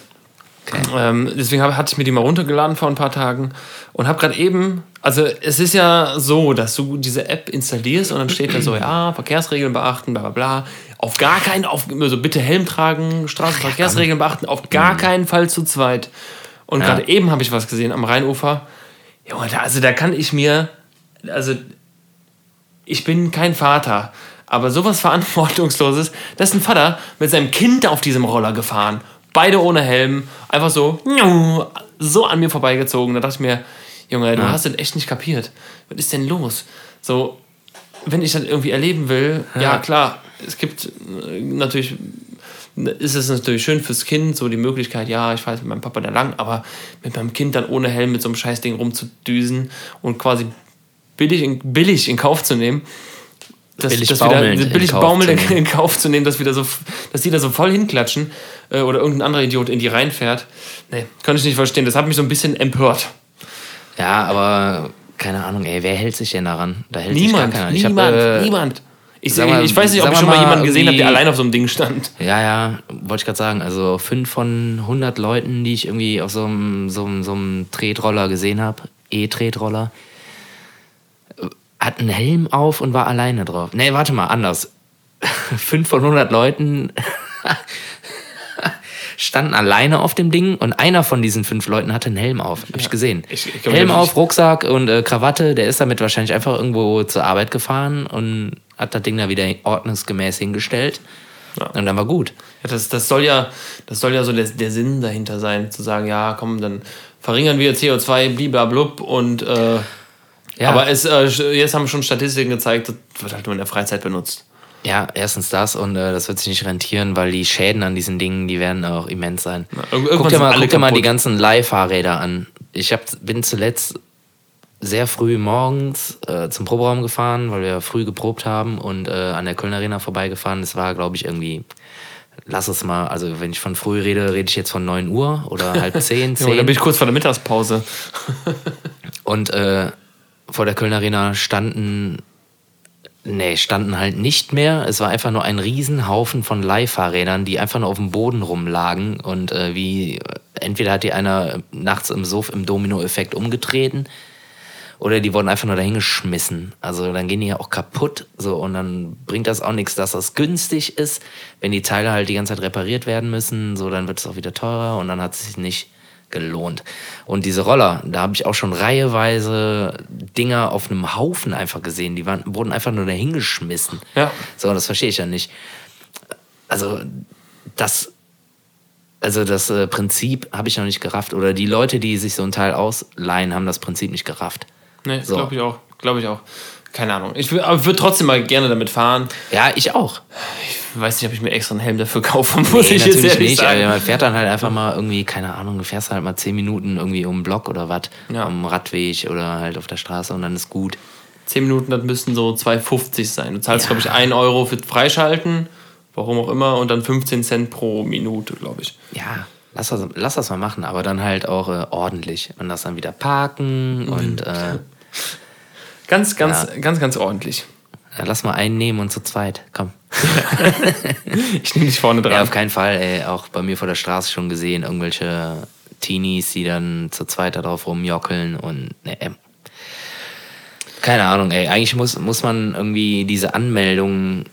Speaker 2: Ähm, deswegen hab, hatte ich mir die mal runtergeladen vor ein paar Tagen und habe gerade eben, also es ist ja so, dass du diese App installierst und dann steht da so, ja, Verkehrsregeln beachten, bla bla bla. Auf gar keinen, auf, also bitte Helm tragen, Straßenverkehrsregeln beachten, auf gar keinen Fall zu zweit. Und
Speaker 1: Ja.
Speaker 2: gerade eben habe ich was gesehen am Rheinufer. Junge, da, also da kann ich mir, also ich bin kein Vater, aber sowas Verantwortungsloses, da ist ein Vater mit seinem Kind auf diesem Roller gefahren. Beide ohne Helm, einfach so, so an mir vorbeigezogen. Da dachte ich mir, Junge, du hast das echt nicht kapiert. Was ist denn los? So, wenn ich das irgendwie erleben will, ja, klar, es gibt äh, natürlich, ist es natürlich schön fürs Kind, so die Möglichkeit, ja, ich fahre jetzt mit meinem Papa da lang, aber mit meinem Kind dann ohne Helm mit so einem Scheißding rumzudüsen und quasi billig in, billig in Kauf zu nehmen, dass,
Speaker 1: Billig
Speaker 2: dass wieder,
Speaker 1: baumelnd in
Speaker 2: billig
Speaker 1: Kauf
Speaker 2: in, Kauf zu nehmen, dass, wieder so, dass die da so voll hinklatschen äh, oder irgendein anderer Idiot in die reinfährt. Nee, kann ich nicht verstehen. Das hat mich so ein bisschen empört.
Speaker 1: Ja, aber keine Ahnung, ey, wer hält sich denn daran? Da hält
Speaker 2: Niemand,
Speaker 1: sich gar keiner. Ich hab,
Speaker 2: niemand,
Speaker 1: äh,
Speaker 2: niemand. Ich,
Speaker 1: mal-
Speaker 2: ich weiß nicht, ob ich schon
Speaker 1: mal
Speaker 2: mal jemanden gesehen habe, der allein auf so einem Ding stand.
Speaker 1: Ja, ja, wollte ich gerade sagen. Also fünf von 100 Leuten, die ich irgendwie auf so einem, so einem, so einem Tretroller gesehen habe, E-Tretroller, hat einen Helm auf und war alleine drauf. Nee, warte mal, anders. fünf von 100 Leuten standen alleine auf dem Ding und einer von diesen fünf Leuten hatte einen Helm auf. Hab ich gesehen.
Speaker 2: Ich- ich
Speaker 1: Helm auf, Rucksack und äh, Krawatte. Der ist damit wahrscheinlich einfach irgendwo zur Arbeit gefahren und hat das Ding da wieder ordnungsgemäß hingestellt. Und dann war gut.
Speaker 2: Ja, das, das, soll ja, das soll ja so der, der Sinn dahinter sein, zu sagen, ja, komm, dann verringern wir CO2, bliblablub und äh,
Speaker 1: Ja.
Speaker 2: aber es, äh, jetzt haben schon Statistiken gezeigt, das wird halt nur in der Freizeit benutzt.
Speaker 1: Ja, erstens das und äh, das wird sich nicht rentieren, weil die Schäden an diesen Dingen, die werden auch immens sein.
Speaker 2: irgendwann
Speaker 1: guck dir mal, guck dir mal die ganzen Leihfahrräder an. Ich hab, bin zuletzt sehr früh morgens äh, zum Proberaum gefahren, weil wir früh geprobt haben und äh, an der Kölner Arena vorbeigefahren. Das war, glaube ich, irgendwie, lass es mal, also wenn ich von früh rede, rede ich jetzt von 9 Uhr oder halb 10,
Speaker 2: Ja,
Speaker 1: 10.
Speaker 2: dann bin ich kurz vor der Mittagspause.
Speaker 1: Und äh, vor der Kölner Arena standen, nee, standen halt nicht mehr. Es war einfach nur ein Riesenhaufen von Leihfahrrädern, die einfach nur auf dem Boden rumlagen. Und äh, wie, entweder hat die einer nachts im Sof im Dominoeffekt umgetreten oder die wurden einfach nur dahingeschmissen. Also dann gehen die ja auch kaputt. So, und dann bringt das auch nichts, dass das günstig ist. Wenn die Teile halt die ganze Zeit repariert werden müssen, so, dann wird es auch wieder teurer und dann hat es sich nicht gelohnt. Und diese Roller, da habe ich auch schon reiheweise Dinger auf einem Haufen einfach gesehen. Die waren, wurden einfach nur dahingeschmissen.
Speaker 2: Ja.
Speaker 1: So, das verstehe ich ja nicht. Also, das, also das äh, Prinzip habe ich noch nicht gerafft. Oder die Leute, die sich so ein Teil ausleihen, haben das Prinzip nicht gerafft.
Speaker 2: Nee,
Speaker 1: So.
Speaker 2: glaube ich auch. Glaube ich auch. Keine Ahnung. Ich würde würd trotzdem mal gerne damit fahren.
Speaker 1: Ja, ich auch.
Speaker 2: Ich weiß nicht, ob ich mir extra einen Helm dafür kaufe, muss
Speaker 1: Nee,
Speaker 2: ich jetzt ehrlich
Speaker 1: nicht.
Speaker 2: sagen.
Speaker 1: Aber man fährt dann halt einfach mal irgendwie, keine Ahnung, du fährst halt mal zehn Minuten irgendwie um den Block oder was,
Speaker 2: Ja.
Speaker 1: am Radweg oder halt auf der Straße und dann ist gut.
Speaker 2: 10 Minuten, das müssten so 2,50 sein. Du zahlst,
Speaker 1: Ja.
Speaker 2: glaube ich, 1 Euro für Freischalten, warum auch immer, und dann 15 Cent pro Minute, glaube ich.
Speaker 1: Ja, lass das, lass das mal machen, aber dann halt auch äh, ordentlich und das dann wieder parken und äh,
Speaker 2: Ganz, ganz, ganz, ganz ordentlich.
Speaker 1: ja, lass mal einen nehmen und zu zweit, komm.
Speaker 2: Ich nehme dich vorne
Speaker 1: Ja,
Speaker 2: dran.
Speaker 1: auf keinen Fall, ey, auch bei mir vor der Straße schon gesehen, irgendwelche Teenies, die dann zu zweit da drauf rumjockeln und ne, ähm, keine Ahnung, ey, eigentlich muss, muss man irgendwie diese Anmeldungen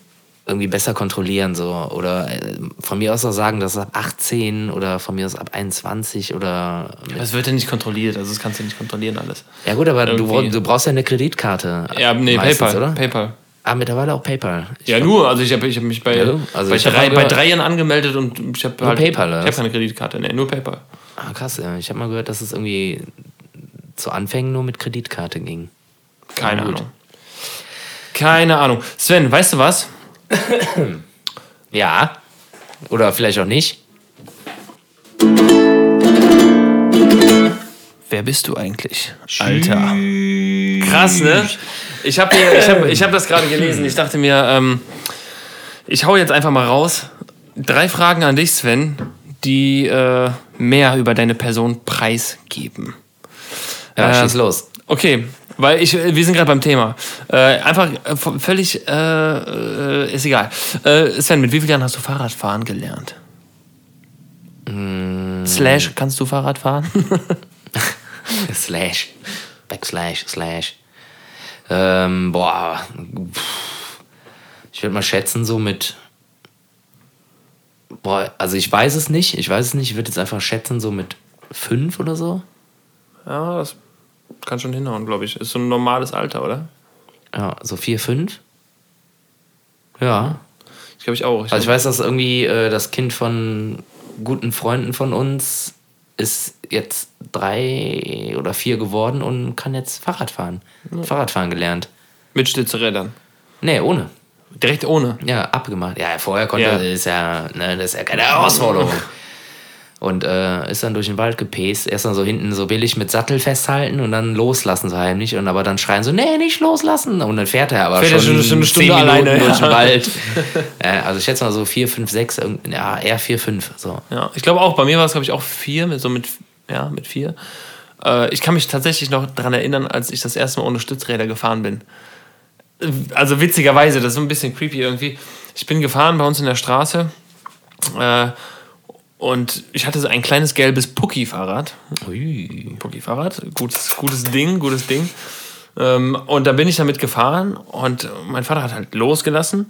Speaker 1: irgendwie besser kontrollieren, so, oder äh, von mir aus auch sagen, dass ab 18 oder von mir aus ab 21 oder,
Speaker 2: Das wird ja nicht kontrolliert, also das kannst du nicht kontrollieren alles.
Speaker 1: ja gut, aber du, du brauchst ja eine Kreditkarte.
Speaker 2: Ja, nee,
Speaker 1: meistens,
Speaker 2: PayPal.
Speaker 1: oder?
Speaker 2: PayPal.
Speaker 1: Ah, mittlerweile auch PayPal. Ich
Speaker 2: Ja, nur, also ich habe ich hab mich bei,
Speaker 1: Ja, also
Speaker 2: bei,
Speaker 1: ich
Speaker 2: drei, bei drei Jahren angemeldet und ich habe halt,
Speaker 1: PayPal,
Speaker 2: Ich habe keine Kreditkarte, nee, nur PayPal.
Speaker 1: Ah, krass, ja. ich habe mal gehört, dass es irgendwie zu Anfängen nur mit Kreditkarte ging.
Speaker 2: Keine. Ahnung. Keine Ahnung. Sven, weißt du was?
Speaker 1: Ja. Oder vielleicht auch nicht.
Speaker 2: Wer bist du eigentlich? Alter. Krass, ne? Ich habe ich hab, ich hab das gerade gelesen. Ich dachte mir, ähm, ich hau jetzt einfach mal raus. Drei Fragen an dich, Sven, die äh, mehr über deine Person preisgeben.
Speaker 1: Ja,
Speaker 2: Äh,
Speaker 1: schieß los.
Speaker 2: Okay, weil ich, wir sind gerade beim Thema. Äh, einfach äh, völlig, äh, äh, ist egal. Äh, Sven, mit wie vielen Jahren hast du Fahrradfahren gelernt? Slash, kannst du Fahrrad fahren?
Speaker 1: Slash. Backslash, Slash. Ähm, boah. Ich würde mal schätzen, so mit. Boah, also ich weiß es nicht. Ich weiß es nicht. Ich würde jetzt einfach schätzen, so mit fünf oder so.
Speaker 2: ja, das kann schon hinhauen, glaube ich. Ist so ein normales Alter, oder?
Speaker 1: Ja, so vier, fünf. Ja.
Speaker 2: Ich glaube ich auch. Ich
Speaker 1: Also ich weiß, dass irgendwie äh, das Kind von guten Freunden von uns ist jetzt drei oder vier geworden und kann jetzt Fahrrad fahren. Fahrradfahren gelernt.
Speaker 2: mit Stützrädern.
Speaker 1: Nee, ohne.
Speaker 2: Direkt ohne.
Speaker 1: Ja, abgemacht. Ja, vorher konnte
Speaker 2: Ja.
Speaker 1: er, ist ja, ne, das ist ja keine Herausforderung. Und äh, ist dann durch den Wald gepäst. Erst dann so hinten so billig mit Sattel festhalten und dann loslassen so heimlich. Und aber dann schreien so, nee, nicht loslassen. Und dann fährt er aber
Speaker 2: Fährt
Speaker 1: schon,
Speaker 2: schon eine Stunde alleine,
Speaker 1: durch den
Speaker 2: ja.
Speaker 1: Wald. äh, also ich schätze mal so vier, fünf, sechs, irgend- ja, eher vier, fünf. So.
Speaker 2: Ja, ich glaube auch, bei mir war es, glaube ich, auch vier, mit, so mit, ja, mit vier. Äh, ich kann mich tatsächlich noch daran erinnern, als ich das erste Mal ohne Stützräder gefahren bin. Äh, Also witzigerweise, das ist so ein bisschen creepy irgendwie. Ich bin gefahren bei uns in der Straße äh, und ich hatte so ein kleines gelbes Pucki-Fahrrad. Pucki-Fahrrad, gutes, gutes Ding, gutes Ding. Ähm, und da bin ich damit gefahren und mein Vater hat halt losgelassen.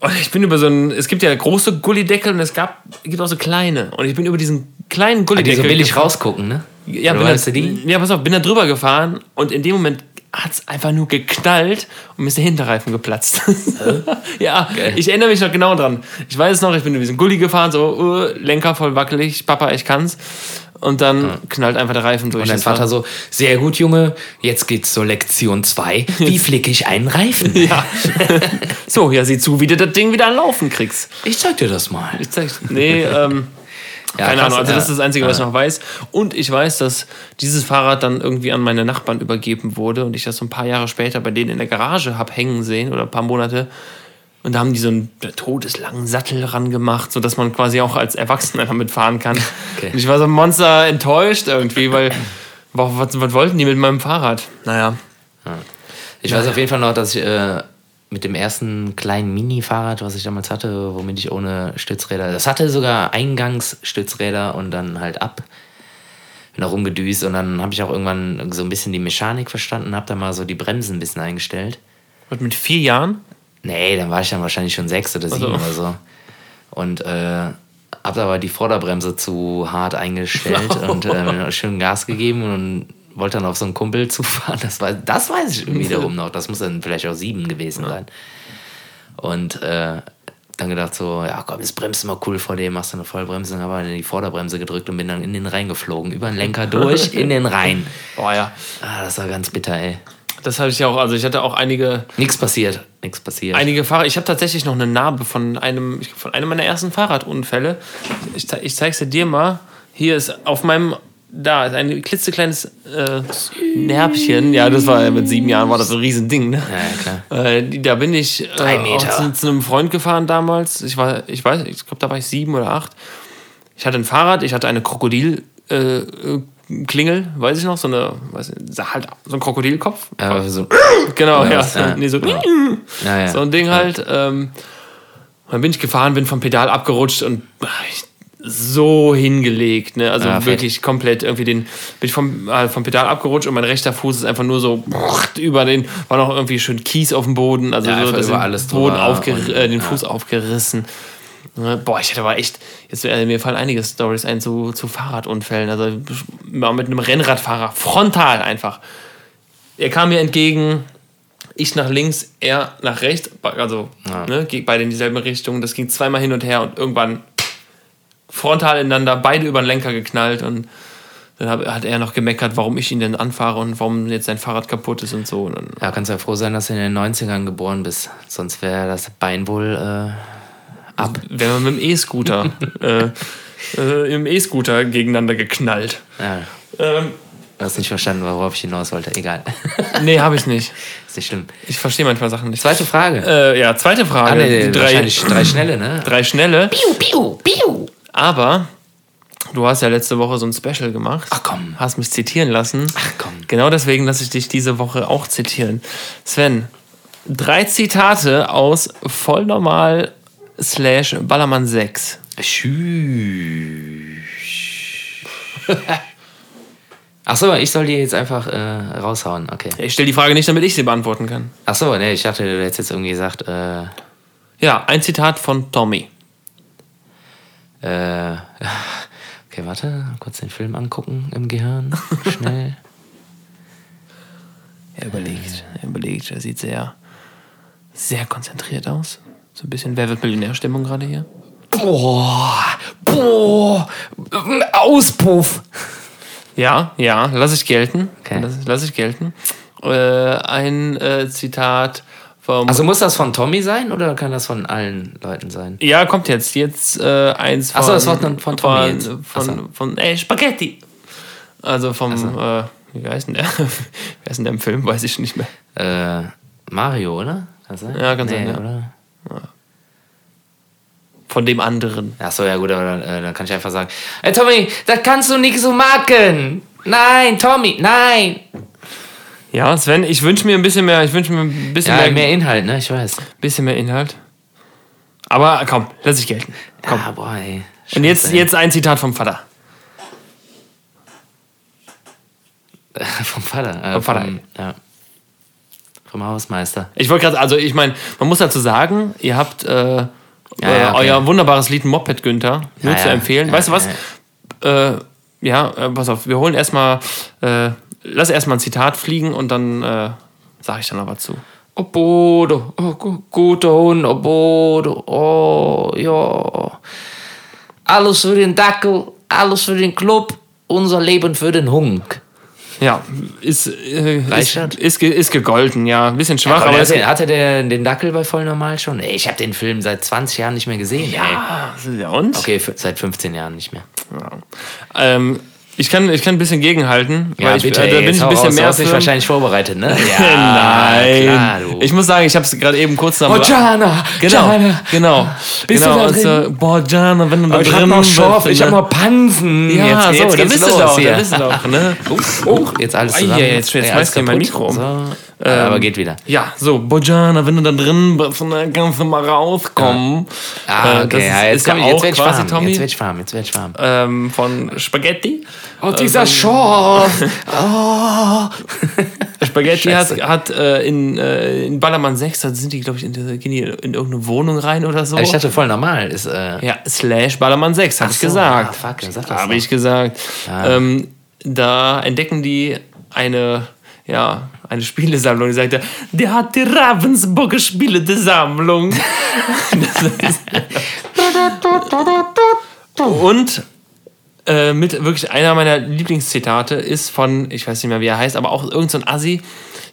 Speaker 2: Und ich bin über so ein, es gibt ja große Gullideckel und es gab, gibt auch so kleine. Und ich bin über diesen kleinen Gullideckel.
Speaker 1: so billig
Speaker 2: gefahren.
Speaker 1: rausgucken, ne?
Speaker 2: Ja,
Speaker 1: Oder
Speaker 2: bin da,
Speaker 1: du die?
Speaker 2: ja, pass auf, bin da drüber gefahren und in dem Moment hat es einfach nur geknallt und mir ist der Hinterreifen geplatzt. ja,
Speaker 1: Geil.
Speaker 2: ich erinnere mich noch genau dran. Ich weiß noch, ich bin in diesem Gully gefahren, so uh, Lenker voll wackelig, Papa, ich kann's. Und dann knallt einfach der Reifen durch.
Speaker 1: Und dein Vater so, sehr gut, Junge, jetzt geht's zur Lektion 2. Wie flicke ich einen Reifen?
Speaker 2: Ja. so, ja, sieh zu, wie du das Ding wieder an Laufen kriegst.
Speaker 1: Ich zeig dir das mal.
Speaker 2: Ich zeig's. Nee, ähm,
Speaker 1: Ja,
Speaker 2: keine
Speaker 1: krass,
Speaker 2: Ahnung. Also, das ist das Einzige, was ich noch weiß. Und ich weiß, dass dieses Fahrrad dann irgendwie an meine Nachbarn übergeben wurde und ich das so ein paar Jahre später bei denen in der Garage hab hängen sehen oder ein paar Monate. Und da haben die so einen todeslangen Sattel ran gemacht, sodass man quasi auch als Erwachsener damit fahren kann.
Speaker 1: Okay.
Speaker 2: Und ich war so ein Monster enttäuscht irgendwie, weil was, was, was wollten die mit meinem Fahrrad? Naja.
Speaker 1: Ich weiß auf jeden Fall noch, dass ich äh, mit dem ersten kleinen Mini-Fahrrad, was ich damals hatte, womit ich ohne Stützräder, das hatte sogar Eingangsstützräder und dann halt ab. Bin da rumgedüst und dann habe ich auch irgendwann so ein bisschen die Mechanik verstanden, habe da mal so die Bremsen ein bisschen eingestellt.
Speaker 2: Und mit vier Jahren?
Speaker 1: Nee, dann war ich dann wahrscheinlich schon sechs oder sieben
Speaker 2: so.
Speaker 1: oder so. Und äh, hab aber die Vorderbremse zu hart eingestellt und äh, schön Gas gegeben und wollte dann auf so einen Kumpel zufahren. Das, war, das weiß ich wiederum noch. Das muss dann vielleicht auch sieben gewesen sein. Und äh, dann gedacht so, ja komm, jetzt bremst du mal cool vor dem, machst du eine Vollbremse. Dann habe ich in die Vorderbremse gedrückt und bin dann in den Rhein geflogen. Über den Lenker durch, in den Rhein.
Speaker 2: Boah, ja.
Speaker 1: Ah, das war ganz bitter, ey.
Speaker 2: Das hatte ich ja auch. Also, ich hatte auch einige
Speaker 1: Nichts passiert. Nichts passiert.
Speaker 2: einige Fahrer. Ich habe tatsächlich noch eine Narbe von einem, von einem meiner ersten Fahrradunfälle. Ich, ich zeig's dir mal. Hier ist auf meinem, da ist ein klitzekleines äh, Närbchen. Ja, das war mit sieben Jahren, war das so ein Riesending. Ne?
Speaker 1: ja, ja, klar.
Speaker 2: Äh, da bin ich
Speaker 1: Drei
Speaker 2: äh,
Speaker 1: Meter.
Speaker 2: zu, zu einem Freund gefahren damals. Ich war, ich weiß, ich glaube, da war ich sieben oder acht. Ich hatte ein Fahrrad, ich hatte eine Krokodil. Äh, äh, Klingel, weiß ich noch, so eine, weiß ich, halt so ein Krokodilkopf.
Speaker 1: Aber so,
Speaker 2: Genau,
Speaker 1: Ja,
Speaker 2: ja.
Speaker 1: was, ja.
Speaker 2: Nee, so,
Speaker 1: Ja, ja.
Speaker 2: so ein Ding halt. Ähm, dann bin ich gefahren, bin vom Pedal abgerutscht und ah, ich, so hingelegt, ne? Also
Speaker 1: Ja, fett.
Speaker 2: wirklich komplett irgendwie den, bin ich vom, äh, vom Pedal abgerutscht und mein rechter Fuß ist einfach nur so über den, war noch irgendwie schön Kies auf dem Boden, also
Speaker 1: Ja,
Speaker 2: so
Speaker 1: einfach
Speaker 2: das
Speaker 1: über alles
Speaker 2: Boden
Speaker 1: und-
Speaker 2: äh, den
Speaker 1: ja.
Speaker 2: Fuß aufgerissen. Ne, Boah, ich hatte aber echt, jetzt, äh, mir fallen einige Stories ein zu, zu Fahrradunfällen. Also mal mit einem Rennradfahrer, frontal einfach. Er kam mir entgegen, ich nach links, er nach rechts, also
Speaker 1: Ja.
Speaker 2: ne, beide in dieselbe Richtung. Das ging zweimal hin und her und irgendwann frontal ineinander, beide über den Lenker geknallt und dann hat er noch gemeckert, warum ich ihn denn anfahre und warum jetzt sein Fahrrad kaputt ist und so.
Speaker 1: Ja, kannst ja froh sein, dass du in den 90ern geboren bist. Sonst wäre das Bein wohl äh, ab.
Speaker 2: wenn man mit dem E-Scooter äh, äh, im E-Scooter gegeneinander geknallt.
Speaker 1: Ja,
Speaker 2: Ähm,
Speaker 1: du hast nicht verstanden, worauf ich hinaus wollte. Egal.
Speaker 2: nee, habe ich nicht.
Speaker 1: ist nicht schlimm.
Speaker 2: Ich verstehe manchmal Sachen nicht.
Speaker 1: Zweite Frage.
Speaker 2: Äh, ja, zweite Frage.
Speaker 1: ah, nee,
Speaker 2: drei,
Speaker 1: drei schnelle, ne?
Speaker 2: drei schnelle.
Speaker 1: Piu, piu, piu.
Speaker 2: Aber du hast ja letzte Woche so ein Special gemacht.
Speaker 1: Ach komm.
Speaker 2: Hast mich zitieren lassen.
Speaker 1: Ach komm.
Speaker 2: Genau deswegen lasse ich dich diese Woche auch zitieren. Sven, drei Zitate aus Vollnormal slash Ballermann 6.
Speaker 1: Schüch. Ach so, ich soll die jetzt einfach äh, raushauen. Okay.
Speaker 2: Ich stelle die Frage nicht, damit ich sie beantworten kann.
Speaker 1: Ach so, nee, ich dachte, du hättest jetzt irgendwie gesagt, äh,
Speaker 2: Ja, ein Zitat von Tommy.
Speaker 1: Äh, okay, warte, kurz den Film angucken im Gehirn. Schnell.
Speaker 2: Er überlegt, er überlegt, er sieht sehr, sehr konzentriert aus. So ein bisschen Wer wird Millionär-Stimmung gerade hier.
Speaker 1: Boah, boah, Auspuff.
Speaker 2: Ja, ja, lass ich gelten.
Speaker 1: Okay.
Speaker 2: Lass, lass ich gelten. Äh, ein äh, Zitat vom.
Speaker 1: Also muss das von Tommy sein oder kann das von allen Leuten sein?
Speaker 2: ja, kommt jetzt. Jetzt äh, eins von.
Speaker 1: Ach so, das war von- von Tommy
Speaker 2: Von,
Speaker 1: jetzt.
Speaker 2: Von,
Speaker 1: so.
Speaker 2: von, äh, Spaghetti. Also vom. Äh, wie heißt denn der? Wer ist denn der im Film? Weiß ich nicht mehr.
Speaker 1: Äh, Mario, oder? Kann sein?
Speaker 2: Ja, kann sein, ja.
Speaker 1: Oder?
Speaker 2: Von dem anderen.
Speaker 1: Ach so, ja gut, aber dann, äh, dann kann ich einfach sagen, ey Tommy, das kannst du nicht so machen. Nein, Tommy, nein.
Speaker 2: Ja, Sven, ich wünsche mir ein bisschen mehr. Ich wünsche mir ein bisschen
Speaker 1: Ja,
Speaker 2: mehr,
Speaker 1: mehr Inhalt, ne? Ich weiß.
Speaker 2: bisschen mehr Inhalt. Aber komm, lass ich gelten. Komm.
Speaker 1: Ja, boah, ey.
Speaker 2: Und jetzt,
Speaker 1: Scheiße, ey.
Speaker 2: jetzt ein Zitat vom Vater.
Speaker 1: vom Vater. Äh,
Speaker 2: Vom Vater.
Speaker 1: Vom, ja. Vom Hausmeister.
Speaker 2: Ich wollte gerade, also ich meine, man muss dazu sagen, ihr habt äh,
Speaker 1: Ja, ja,
Speaker 2: äh,
Speaker 1: okay.
Speaker 2: euer wunderbares Lied Moped Günther nur zu empfehlen. Weißt du was?
Speaker 1: ja,
Speaker 2: Äh, ja, äh, pass auf, wir holen erstmal, äh, lass erstmal ein Zitat fliegen und dann äh, sage ich dann noch was zu.
Speaker 1: Oh Bodo, oh, gu- guter Hund, oh Bodo, oh ja. Alles für den Dackel, alles für den Club, unser Leben für den Hunk.
Speaker 2: Ja, ist, äh, ist, ist, ist gegolten, ja. Ein bisschen schwach,
Speaker 1: Aber
Speaker 2: aber
Speaker 1: der,
Speaker 2: ist,
Speaker 1: hatte der den Dackel bei voll normal schon? Ey, ich habe den Film seit 20 Jahren nicht mehr gesehen. Ey.
Speaker 2: Ah, ja, und?
Speaker 1: Okay, seit 15 Jahren nicht mehr.
Speaker 2: Ähm, ich, kann, ich kann ein bisschen gegenhalten, weil ich, äh, da
Speaker 1: ey,
Speaker 2: bin
Speaker 1: jetzt
Speaker 2: ich ein bisschen
Speaker 1: raus,
Speaker 2: mehr
Speaker 1: Du hast dich wahrscheinlich vorbereitet, ne?
Speaker 2: Nein.
Speaker 1: klar, du.
Speaker 2: ich muss sagen, ich habe es gerade eben kurz nach
Speaker 1: Oh, Jana,
Speaker 2: Genau,
Speaker 1: Jana.
Speaker 2: genau.
Speaker 1: Bist
Speaker 2: genau,
Speaker 1: du da
Speaker 2: und so, boah, Jana, wenn du da
Speaker 1: Oh, ich
Speaker 2: drin
Speaker 1: hab noch Schorf, ich
Speaker 2: ne?
Speaker 1: hab noch Pansen.
Speaker 2: Ja,
Speaker 1: jetzt,
Speaker 2: so,
Speaker 1: jetzt
Speaker 2: da bist du doch, da bist du doch, ne?
Speaker 1: Oh, jetzt alles zusammen.
Speaker 2: ja, jetzt schmeißt
Speaker 1: Ey, alles
Speaker 2: dir mein. Mikro um.
Speaker 1: So. Aber geht wieder.
Speaker 2: Ja, so, Bojana, wenn du da drin bist dann kannst du mal rauskommen.
Speaker 1: Ah,
Speaker 2: Äh,
Speaker 1: okay, ja, jetzt,
Speaker 2: ist ja
Speaker 1: komm, jetzt
Speaker 2: auch
Speaker 1: werd ich
Speaker 2: quasi. Tommy.
Speaker 1: Jetzt werd ich warm, jetzt werd ich warm.
Speaker 2: Ähm, von Spaghetti.
Speaker 1: Oh, dieser Schorf. Oh.
Speaker 2: Spaghetti hat,
Speaker 1: Scheiße.
Speaker 2: hat äh, in, äh, in Ballermann 6, da sind die, glaube ich, in, diese- gehen die in irgendeine Wohnung rein oder so.
Speaker 1: Ich dachte voll normal. Ist, äh,
Speaker 2: ja, slash Ballermann 6, habe ich
Speaker 1: so,
Speaker 2: gesagt.
Speaker 1: ah, fuck, sag das
Speaker 2: Habe ich gesagt.
Speaker 1: Ah.
Speaker 2: Ähm, da entdecken die eine, ja, eine Spielesammlung. Die sagt, der hat die Ravensburger Spiele-Sammlung. Und äh, mit wirklich einer meiner Lieblingszitate ist von, ich weiß nicht mehr, wie er heißt, aber auch irgendein so ein Assi,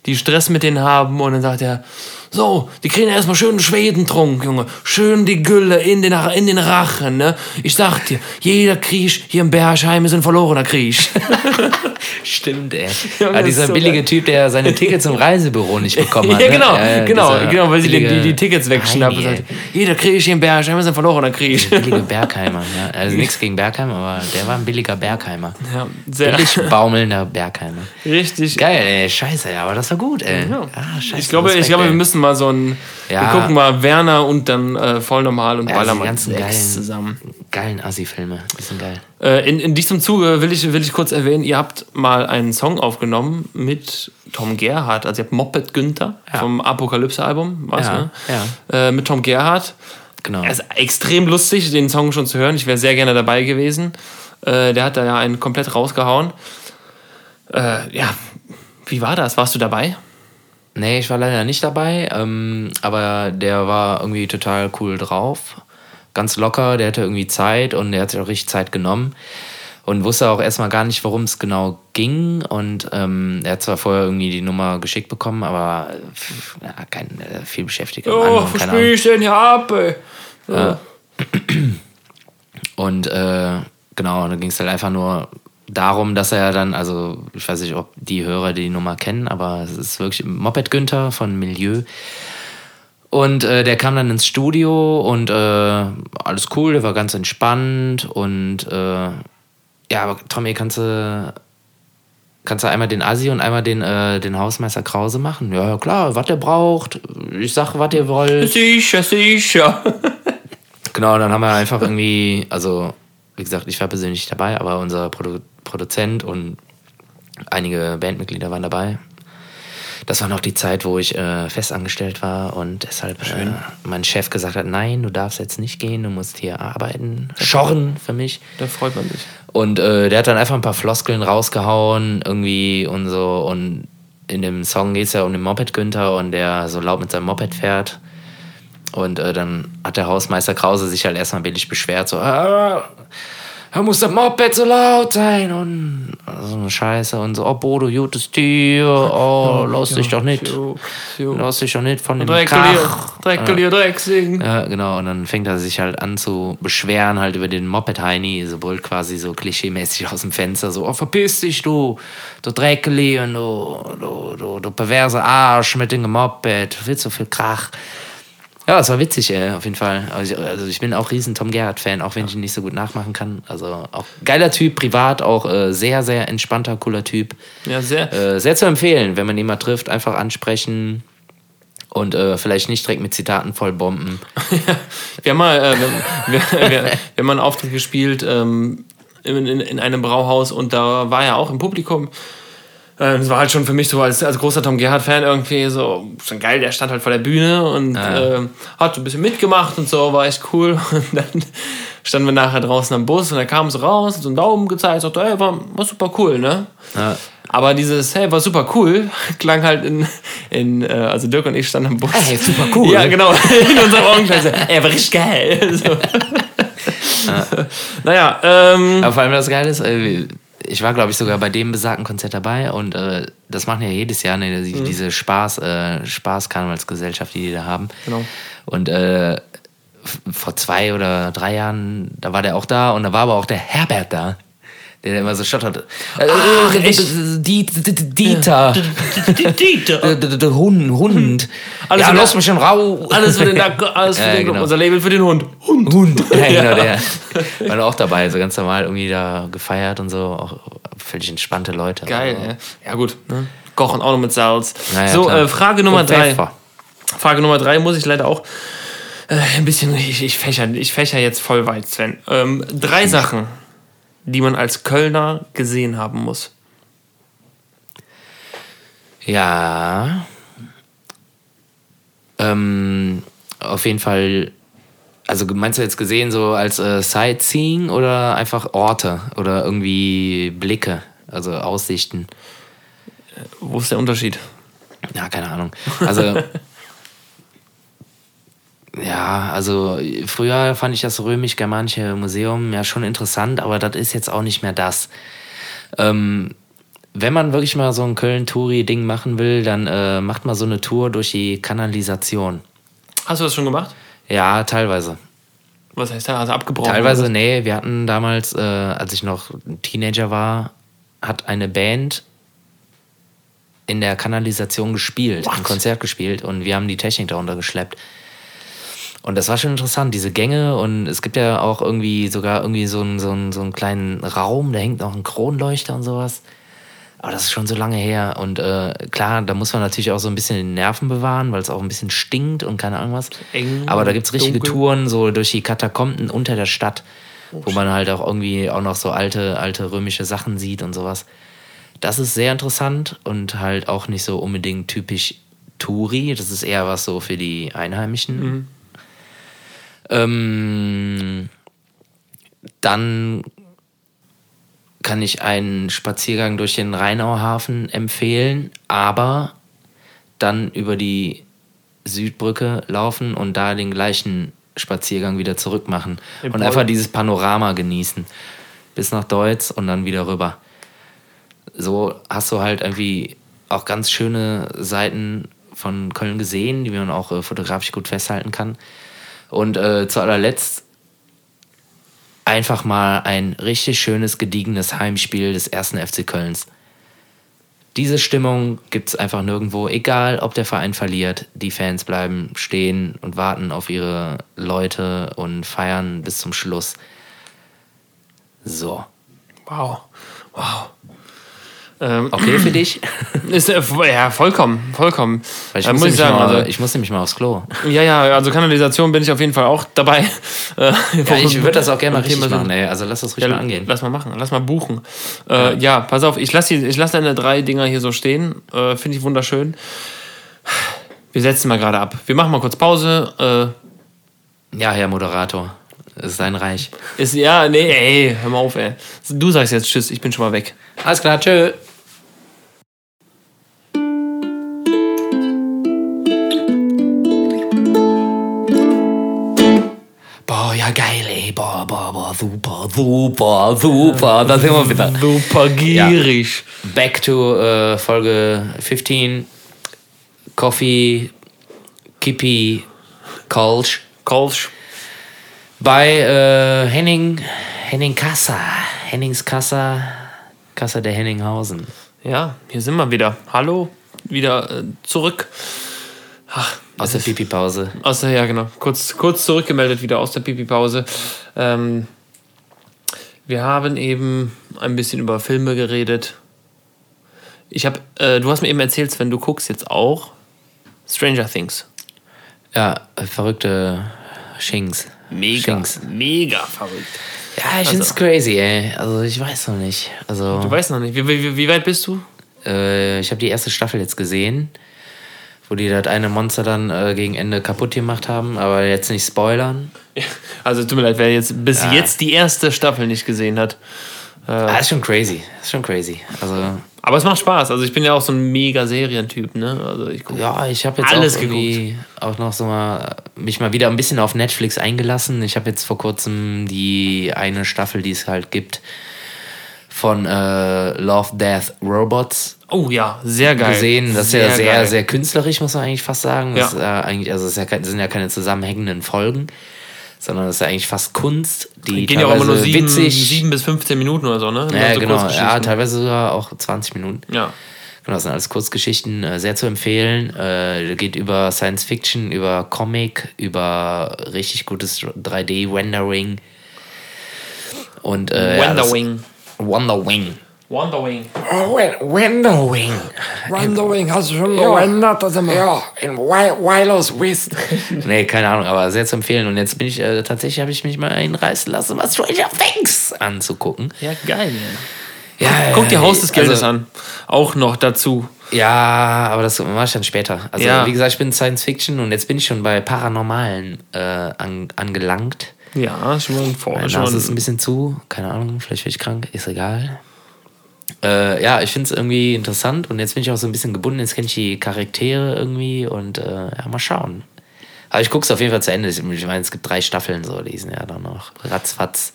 Speaker 2: die Stress mit denen haben und dann sagt er, so, die kriegen erstmal schön Schwedentrunk, Junge. Schön die Gülle in den, in den Rachen, ne? Ich sag dir, jeder Krieg hier im Bergheim ist ein verlorener Krieg.
Speaker 1: Stimmt, ey.
Speaker 2: Ja,
Speaker 1: ah,
Speaker 2: das
Speaker 1: dieser
Speaker 2: so
Speaker 1: billige
Speaker 2: geil.
Speaker 1: Typ, der seine Tickets im Reisebüro nicht bekommen hat.
Speaker 2: ja,
Speaker 1: ne?
Speaker 2: genau,
Speaker 1: Ja,
Speaker 2: genau,
Speaker 1: dieser
Speaker 2: genau, weil sie die, die, Tickets wegschnappen sagt, jeder Krieg hier im Bergheim ist ein verlorener Krieg.
Speaker 1: Billige Bergheimer. Ja. Also nichts gegen Bergheim, aber der war ein billiger Bergheimer.
Speaker 2: Ja, sehr
Speaker 1: Billig baumelnder Bergheimer.
Speaker 2: richtig.
Speaker 1: Geil, ey. Scheiße, ja, aber das war gut, ey.
Speaker 2: Ja.
Speaker 1: Ah, scheiße,
Speaker 2: Ich glaube, ich glaube, wir
Speaker 1: ey.
Speaker 2: Müssen mal so ein.
Speaker 1: Ja.
Speaker 2: Wir gucken mal Werner und dann äh, voll normal und
Speaker 1: Ja, also die
Speaker 2: Ballermann
Speaker 1: ganzen
Speaker 2: 6
Speaker 1: geilen,
Speaker 2: zusammen.
Speaker 1: geilen Assi-Filme. Die sind geil.
Speaker 2: Äh, in, in diesem Zuge will ich, will ich kurz erwähnen, ihr habt mal einen Song aufgenommen mit Tom Gerhardt. Also ihr habt Moped Günther
Speaker 1: Ja.
Speaker 2: vom Apokalypse-Album, was,
Speaker 1: Ja,
Speaker 2: ne?
Speaker 1: ja.
Speaker 2: Äh, mit Tom Gerhardt.
Speaker 1: Genau.
Speaker 2: Er ist extrem lustig, den Song schon zu hören. Ich wäre sehr gerne dabei gewesen. Äh, der hat da ja einen komplett rausgehauen. Äh, ja, wie war das? Warst du dabei?
Speaker 1: Nee, ich war leider nicht dabei, ähm, aber der war irgendwie total cool drauf. Ganz locker, der hatte irgendwie Zeit und der hat sich auch richtig Zeit genommen und wusste auch erstmal gar nicht, worum es genau ging. Und ähm, er hat zwar vorher irgendwie die Nummer geschickt bekommen, aber äh, ja, kein äh, viel beschäftigter Mann
Speaker 2: Oh,
Speaker 1: keine
Speaker 2: was spiel ich denn hier ab? ey?
Speaker 1: Und äh, genau, dann ging es halt einfach nur darum, dass er dann, also ich weiß nicht, ob die Hörer die Nummer kennen, aber es ist wirklich Moped Günther von Milieu. Und äh, der kam dann ins Studio und äh, alles cool, der war ganz entspannt und äh, ja, aber Tommy, kannst du kannst du einmal den Assi und einmal den, äh, den Hausmeister Krause machen? Ja, klar, was der braucht. Ich sag, was ihr wollt.
Speaker 2: Sicher, sicher.
Speaker 1: Genau, dann haben wir einfach irgendwie, also wie gesagt, ich war persönlich dabei, aber unser Produ Produzent und einige Bandmitglieder waren dabei. Das war noch die Zeit, wo ich äh, festangestellt war und deshalb äh, mein Chef gesagt hat, nein, du darfst jetzt nicht gehen, du musst hier arbeiten, schorren für mich.
Speaker 2: Da freut man sich.
Speaker 1: Und äh, der hat dann einfach ein paar Floskeln rausgehauen, irgendwie und so. Und in dem Song geht es ja um den Moped Günther und der so laut mit seinem Moped fährt. Und äh, dann hat der Hausmeister Krause sich halt erstmal billig beschwert, so, ah, da muss das Moped so laut sein und so eine Scheiße und so, oh Bodo, gutes Tier, oh, lass dich doch nicht, lass dich doch nicht von dem
Speaker 2: Dreckelier,
Speaker 1: Krach.
Speaker 2: Dreckelier, Drecksing.
Speaker 1: Ja, genau. Und dann fängt er sich halt an zu beschweren, halt über den Moped-Heini, so brüllt quasi so klischeemäßig aus dem Fenster, so, oh, verpiss dich, du, du Dreckeli und du, du, du, du perverse Arsch mit dem Moped, du willst so viel Krach. Ja, es war witzig, ey, auf jeden Fall. Also ich, also ich bin auch riesen Tom Gerhardt-Fan, auch wenn ich ihn nicht so gut nachmachen kann. Also auch geiler Typ, privat auch äh, sehr, sehr entspannter, cooler Typ.
Speaker 2: Ja, sehr.
Speaker 1: Äh, sehr zu empfehlen, wenn man ihn mal trifft, einfach ansprechen und äh, vielleicht nicht direkt mit Zitaten voll bomben.
Speaker 2: Wir haben mal, äh, wir, wir, wir, wir haben mal einen Auftritt gespielt ähm, in, in, in einem Brauhaus und da war er auch im Publikum. Äh, Das war halt schon für mich so als, als großer Tom Gerhardt-Fan irgendwie so schon geil. Der stand halt vor der Bühne und ähm, hat so ein bisschen mitgemacht und so, war echt cool. Und dann standen wir nachher draußen am Bus und er kam so raus, hat so einen Daumen gezeigt, sagte, ey, war, war super cool, ne?
Speaker 1: Ja.
Speaker 2: Aber dieses, hey, war super cool, klang halt in, in äh, also Dirk und ich standen im Bus.
Speaker 1: Hey, super cool.
Speaker 2: Ja, genau, in unserem Augenkreis. Ey, war richtig geil. So. Naja, ähm,
Speaker 1: Aber vor allem das Geile ist, äh, ich war, glaube ich, sogar bei dem besagten Konzert dabei und äh, das machen ja jedes Jahr ne, die, diese Spaß, äh, Spaß-Karnevalsgesellschaft, die die da haben.
Speaker 2: Genau.
Speaker 1: Und äh, vor zwei oder drei Jahren, da war der auch da und da war aber auch der Herbert da. Der immer so stottert. Ach? Dieter.
Speaker 2: Dieter.
Speaker 1: Der- Hund. Hund.
Speaker 2: Alles
Speaker 1: ja,
Speaker 2: für
Speaker 1: lass mich schon raus.
Speaker 2: Alles für den alles für
Speaker 1: Ja,
Speaker 2: den,
Speaker 1: genau.
Speaker 2: unser Label für den Hund. Hund.
Speaker 1: Hund. Ja, genau, der war auch dabei, so ganz normal irgendwie da gefeiert und so. Auch völlig entspannte Leute.
Speaker 2: Geil,
Speaker 1: Also,
Speaker 2: ja. Ja, gut. Ne? Kochen auch noch mit Salz.
Speaker 1: Ja,
Speaker 2: so, äh, Frage Nummer drei. Frage Nummer drei muss ich leider auch äh, ein bisschen, ich, ich, fächer, ich fächer jetzt voll weit, Sven. Ähm, drei Sachen, die man als Kölner gesehen haben muss.
Speaker 1: Ja. Ähm, auf jeden Fall. Also meinst du jetzt gesehen so als äh, Sightseeing oder einfach Orte oder irgendwie Blicke, also Aussichten?
Speaker 2: Wo ist der Unterschied?
Speaker 1: Ja, keine Ahnung. Also ja, also früher fand ich das römisch-germanische Museum ja schon interessant, aber das ist jetzt auch nicht mehr das. Ähm, wenn man wirklich mal so ein Köln-Touri-Ding machen will, dann äh, macht man so eine Tour durch die Kanalisation.
Speaker 2: Hast du das schon gemacht?
Speaker 1: Ja, teilweise.
Speaker 2: Was heißt da? Also abgebrochen?
Speaker 1: Teilweise,
Speaker 2: oder
Speaker 1: nee, wir hatten damals, äh, als ich noch Teenager war, hat eine Band in der Kanalisation gespielt, ein Konzert gespielt und wir haben die Technik darunter geschleppt. Und das war schon interessant, diese Gänge und es gibt ja auch irgendwie sogar irgendwie so einen, so einen, so einen kleinen Raum, da hängt noch ein Kronleuchter und sowas. Aber das ist schon so lange her und äh, klar, da muss man natürlich auch so ein bisschen die Nerven bewahren, weil es auch ein bisschen stinkt und keine Ahnung was.
Speaker 2: Eng,
Speaker 1: Aber da gibt es richtige
Speaker 2: dunkel.
Speaker 1: Touren so durch die Katakomben unter der Stadt, wo man halt auch irgendwie auch noch so alte, alte römische Sachen sieht und sowas. Das ist sehr interessant und halt auch nicht so unbedingt typisch Touri. Das ist eher was so für die Einheimischen. Ähm, dann kann ich einen Spaziergang durch den Rheinauhafen empfehlen, aber dann über die Südbrücke laufen und da den gleichen Spaziergang wieder zurück machen.
Speaker 2: In
Speaker 1: und
Speaker 2: Paul-
Speaker 1: einfach dieses Panorama genießen. Bis nach Deutz und dann wieder rüber. So hast du halt irgendwie auch ganz schöne Seiten von Köln gesehen, die man auch äh, fotografisch gut festhalten kann. Und äh, zu allerletzt einfach mal ein richtig schönes, gediegenes Heimspiel des ersten FC Kölns. Diese Stimmung gibt es einfach nirgendwo, egal ob der Verein verliert. Die Fans bleiben stehen und warten auf ihre Leute und feiern bis zum Schluss. So.
Speaker 2: Wow. Wow. Ähm,
Speaker 1: Okay für dich?
Speaker 2: ist, äh, ja, vollkommen, vollkommen.
Speaker 1: Weil ich,
Speaker 2: Äh,
Speaker 1: muss
Speaker 2: ich
Speaker 1: nämlich
Speaker 2: sagen,
Speaker 1: mal,
Speaker 2: also,
Speaker 1: ich muss nämlich mal aufs Klo.
Speaker 2: ja, ja, also Kanalisation bin ich auf jeden Fall auch dabei. Äh,
Speaker 1: Ja, ich würde das auch gerne mal richtig machen, ey. Also lass das
Speaker 2: Ja,
Speaker 1: richtig mal angehen.
Speaker 2: Lass mal machen, lass mal buchen. Äh, ja. pass auf, ich lasse lass deine drei Dinger hier so stehen. Äh, Finde ich wunderschön. Wir setzen mal gerade ab. Wir machen mal kurz Pause.
Speaker 1: Ja, Herr Moderator. Es ist dein Reich.
Speaker 2: Äh, ist, ja, nee, ey, hör mal auf, ey. Du sagst jetzt Tschüss, ich bin schon mal weg.
Speaker 1: Alles klar, tschö. Ja geil, ey. Boah, boah, boah, super, super, super. Da sind wir wieder.
Speaker 2: Super gierig.
Speaker 1: Back to äh, Folge 15. Coffee, Kippi, Kolsch.
Speaker 2: Kolsch.
Speaker 1: Bei äh, Henning, Henning Kassa. Hennings Kassa, Kassa der Henninghausen.
Speaker 2: Ja, hier sind wir wieder. Hallo, wieder äh, zurück.
Speaker 1: Aus der Pipi-Pause.
Speaker 2: Aus der, ja, genau. Kurz, kurz zurückgemeldet wieder aus der Pipi-Pause. Ähm, wir haben eben ein bisschen über Filme geredet. Ich habe, äh, du hast mir eben erzählt, Sven, du guckst jetzt auch Stranger Things.
Speaker 1: Ja, verrückte Schinks. Schinks.
Speaker 2: mega verrückt.
Speaker 1: Ja, ich find's crazy, ey. Also ich weiß noch nicht. Also
Speaker 2: Du weißt noch nicht, wie, wie, wie weit bist du?
Speaker 1: äh, ich habe die erste Staffel jetzt gesehen, wo die das eine Monster dann äh, gegen Ende kaputt gemacht haben, aber jetzt nicht spoilern.
Speaker 2: Also tut mir leid, wer jetzt bis
Speaker 1: Ja.
Speaker 2: jetzt die erste Staffel nicht gesehen hat. Äh,
Speaker 1: Ah, ist schon crazy. Ist schon crazy. Also,
Speaker 2: aber es macht Spaß. Also ich bin ja auch so ein mega Serientyp, ne? Also ich guck
Speaker 1: ja, ich habe jetzt
Speaker 2: Alles
Speaker 1: auch irgendwie auch noch so mal mich mal wieder ein bisschen auf Netflix eingelassen. Ich habe jetzt vor kurzem die eine Staffel, die es halt gibt, von äh, Love, Death, Robots
Speaker 2: Oh ja, sehr geil.
Speaker 1: gesehen. Das ist ja sehr,
Speaker 2: geil.
Speaker 1: sehr künstlerisch, muss man eigentlich fast sagen. Das
Speaker 2: Ja.
Speaker 1: ist, äh, eigentlich, also es ist ja, das sind ja keine zusammenhängenden Folgen, sondern das ist ja eigentlich fast Kunst, die
Speaker 2: Gehen ja auch immer nur sieben,
Speaker 1: witzig.
Speaker 2: sieben bis 15 Minuten oder so, ne? Immer
Speaker 1: ja,
Speaker 2: so
Speaker 1: genau. Ja, teilweise sogar auch 20 Minuten.
Speaker 2: Ja.
Speaker 1: Genau, das sind alles Kurzgeschichten, äh, sehr zu empfehlen. Äh, geht über Science Fiction, über Comic, über richtig gutes 3D-Rendering. Und äh, ja, das-
Speaker 2: Wonderwing.
Speaker 1: Wonderwing.
Speaker 2: Wonderwing.
Speaker 1: Wonderwing.
Speaker 3: Wondering, hast du schon
Speaker 1: Ja.
Speaker 3: er mal...
Speaker 1: Ja, in Wilos Wist. nee, keine Ahnung, aber sehr zu empfehlen. Und jetzt bin ich, äh, tatsächlich habe ich mich mal einreißen lassen, was Stranger Things anzugucken.
Speaker 2: Ja, geil.
Speaker 1: Ja,
Speaker 2: Guck dir Haus des Geldes
Speaker 1: also,
Speaker 2: an. Auch noch dazu.
Speaker 1: Ja, aber das mache ich dann später. Also,
Speaker 2: Ja.
Speaker 1: wie gesagt, ich bin Science Fiction und jetzt bin ich schon bei Paranormalen äh, an, angelangt.
Speaker 2: Ja, schon mal ein Vor.
Speaker 1: Meine
Speaker 2: schon
Speaker 1: Nase ist ein bisschen zu, keine Ahnung, vielleicht werde ich krank, ist egal. Äh, ja, ich finde es irgendwie interessant und jetzt bin ich auch so ein bisschen gebunden, jetzt kenne ich die Charaktere irgendwie und äh, ja, mal schauen. Aber ich gucke es auf jeden Fall zu Ende. Ich meine, es gibt drei Staffeln so, die sind ja dann noch ratzfatz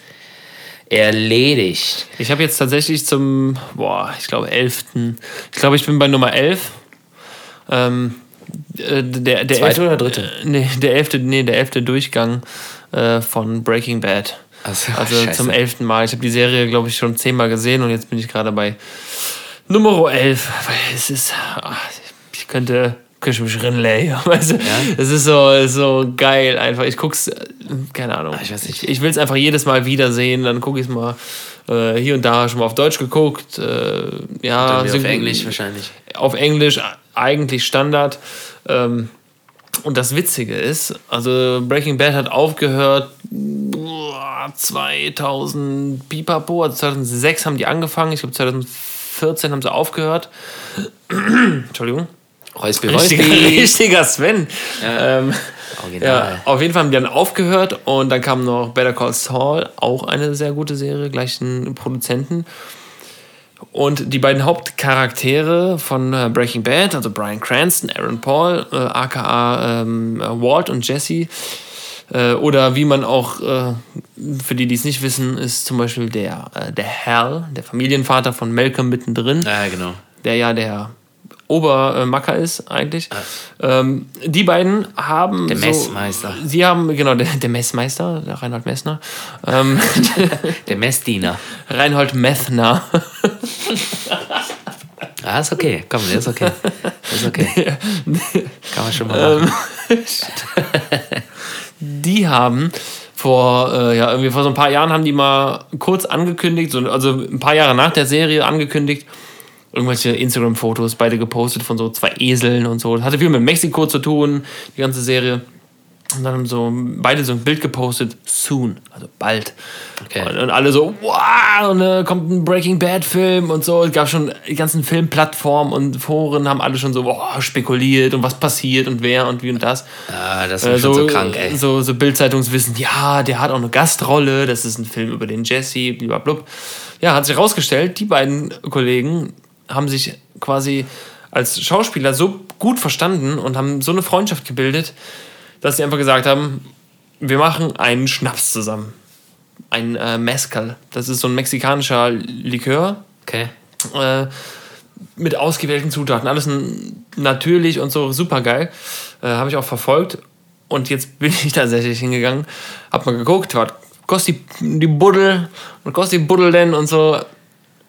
Speaker 1: erledigt.
Speaker 2: ich habe jetzt tatsächlich zum, boah, ich glaube, 11. Ich glaube, ich bin bei Nummer 11. Ähm, äh, der, der
Speaker 1: Zweite
Speaker 2: elf-
Speaker 1: oder dritte?
Speaker 2: Nee, der elfte, nee, der elfte Durchgang äh, von Breaking Bad.
Speaker 1: Also,
Speaker 2: Also
Speaker 1: scheiße.
Speaker 2: zum elften Mal. Ich habe die Serie, glaube ich, schon zehnmal gesehen und jetzt bin ich gerade bei Nummer 11. Weil es ist, ach, ich könnte, könnte mich rinlegen. Weißt du? Es ist so, so geil einfach. Ich guck's, keine Ahnung.
Speaker 1: ich weiß nicht.
Speaker 2: Ich, ich will es einfach jedes Mal wiedersehen, dann gucke ich es mal äh, hier und da schon mal auf Deutsch geguckt. Äh, ja,
Speaker 1: auf Englisch wahrscheinlich.
Speaker 2: auf Englisch eigentlich Standard. Ähm, und das Witzige ist, also Breaking Bad hat aufgehört boah, 2000 Pipapo, also 2006 haben die angefangen, ich glaube 2014 haben sie aufgehört. Entschuldigung.
Speaker 1: Räuspi,
Speaker 2: Richtiger,
Speaker 1: Räuspi.
Speaker 2: richtiger Sven. Ähm, ja,
Speaker 1: Original.
Speaker 2: auf jeden Fall haben die dann aufgehört und dann kam noch Better Call Saul, auch eine sehr gute Serie, gleichen Produzenten. Und die beiden Hauptcharaktere von äh, Breaking Bad, also Brian Cranston, Aaron Paul, äh, aka ähm, Walt und Jesse, äh, oder wie man auch, äh, für die, die es nicht wissen, ist zum Beispiel der, der Hal, der Familienvater von Malcolm mittendrin
Speaker 1: Ja, genau.
Speaker 2: der ja der Obermacker ist eigentlich. Ähm, die beiden haben.
Speaker 1: Der
Speaker 2: so,
Speaker 1: Messmeister.
Speaker 2: Sie haben, genau, der, der Messmeister, der Reinhold Messner. Ähm,
Speaker 1: Der Messdiener.
Speaker 2: Reinhold Messner.
Speaker 1: Ah, ist okay. Komm, ist okay. Ist okay. Kann man schon mal machen.
Speaker 2: die haben vor, äh, ja, irgendwie vor so ein paar Jahren haben die mal kurz angekündigt, so, also ein paar Jahre nach der Serie angekündigt, irgendwelche Instagram-Fotos beide gepostet von so zwei Eseln und so. Das hatte viel mit Mexiko zu tun, die ganze Serie. Und dann haben so beide so ein Bild gepostet, soon, also bald.
Speaker 1: Okay.
Speaker 2: Und, und alle so, wow, und, äh, kommt ein Breaking Bad-Film und so. Es gab schon die ganzen Filmplattformen und Foren haben alle schon so boah, spekuliert und was passiert und wer und wie und das.
Speaker 1: Ah, das ist
Speaker 2: Äh,
Speaker 1: schon so krank, ey.
Speaker 2: So, so Bildzeitungswissen, ja, der hat auch eine Gastrolle, das ist ein Film über den Jesse, blablabla. Ja, hat sich herausgestellt, die beiden Kollegen haben sich quasi als Schauspieler so gut verstanden und haben so eine Freundschaft gebildet, dass sie einfach gesagt haben, wir machen einen Schnaps zusammen. Ein äh, Mezcal. Das ist so ein mexikanischer Likör
Speaker 1: Okay.
Speaker 2: äh, mit ausgewählten Zutaten. Alles natürlich und so super geil. Äh, habe ich auch verfolgt. Und jetzt bin ich tatsächlich hingegangen, hab mal geguckt, was kostet die, die Buddel und kostet die Buddel denn und so.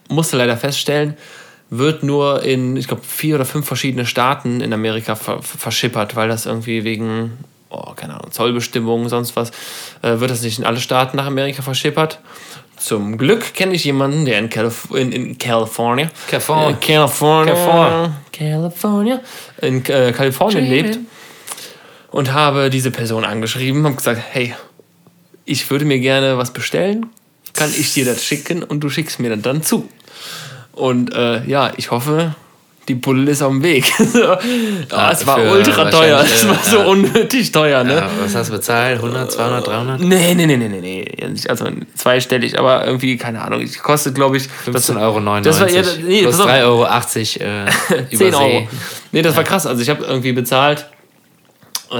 Speaker 2: Musste leider feststellen, wird nur in, ich glaube, vier oder fünf verschiedene Staaten in Amerika ver ver- verschippert, weil das irgendwie wegen, oh, keine Ahnung, Zollbestimmungen, sonst was, äh, wird das nicht in alle Staaten nach Amerika verschippert. Zum Glück kenne ich jemanden, der in, Calif in, in California,
Speaker 1: California.
Speaker 2: äh, California,
Speaker 1: California.
Speaker 2: California, in äh, Kalifornien lebt und habe diese Person angeschrieben und gesagt, hey, ich würde mir gerne was bestellen, kann ich dir das schicken und du schickst mir das dann zu. Und äh, ja, ich hoffe, die Pulle ist auf dem Weg. oh,
Speaker 1: Ah,
Speaker 2: es war ultra teuer. Es war
Speaker 1: äh,
Speaker 2: so unnötig teuer, ne?
Speaker 1: Ja, was hast du bezahlt? 100, 200, 300?
Speaker 2: Nee, nee, nee, nee, nee, nee. Also zweistellig, aber irgendwie, keine Ahnung. Ich kostet, glaube ich,
Speaker 1: 15,99 Euro.
Speaker 2: Das war, ja, nee,
Speaker 1: plus
Speaker 2: pass auf.
Speaker 1: 3,80 Euro äh,
Speaker 2: 10
Speaker 1: über
Speaker 2: Euro. Nee, das war krass. Also ich habe irgendwie bezahlt,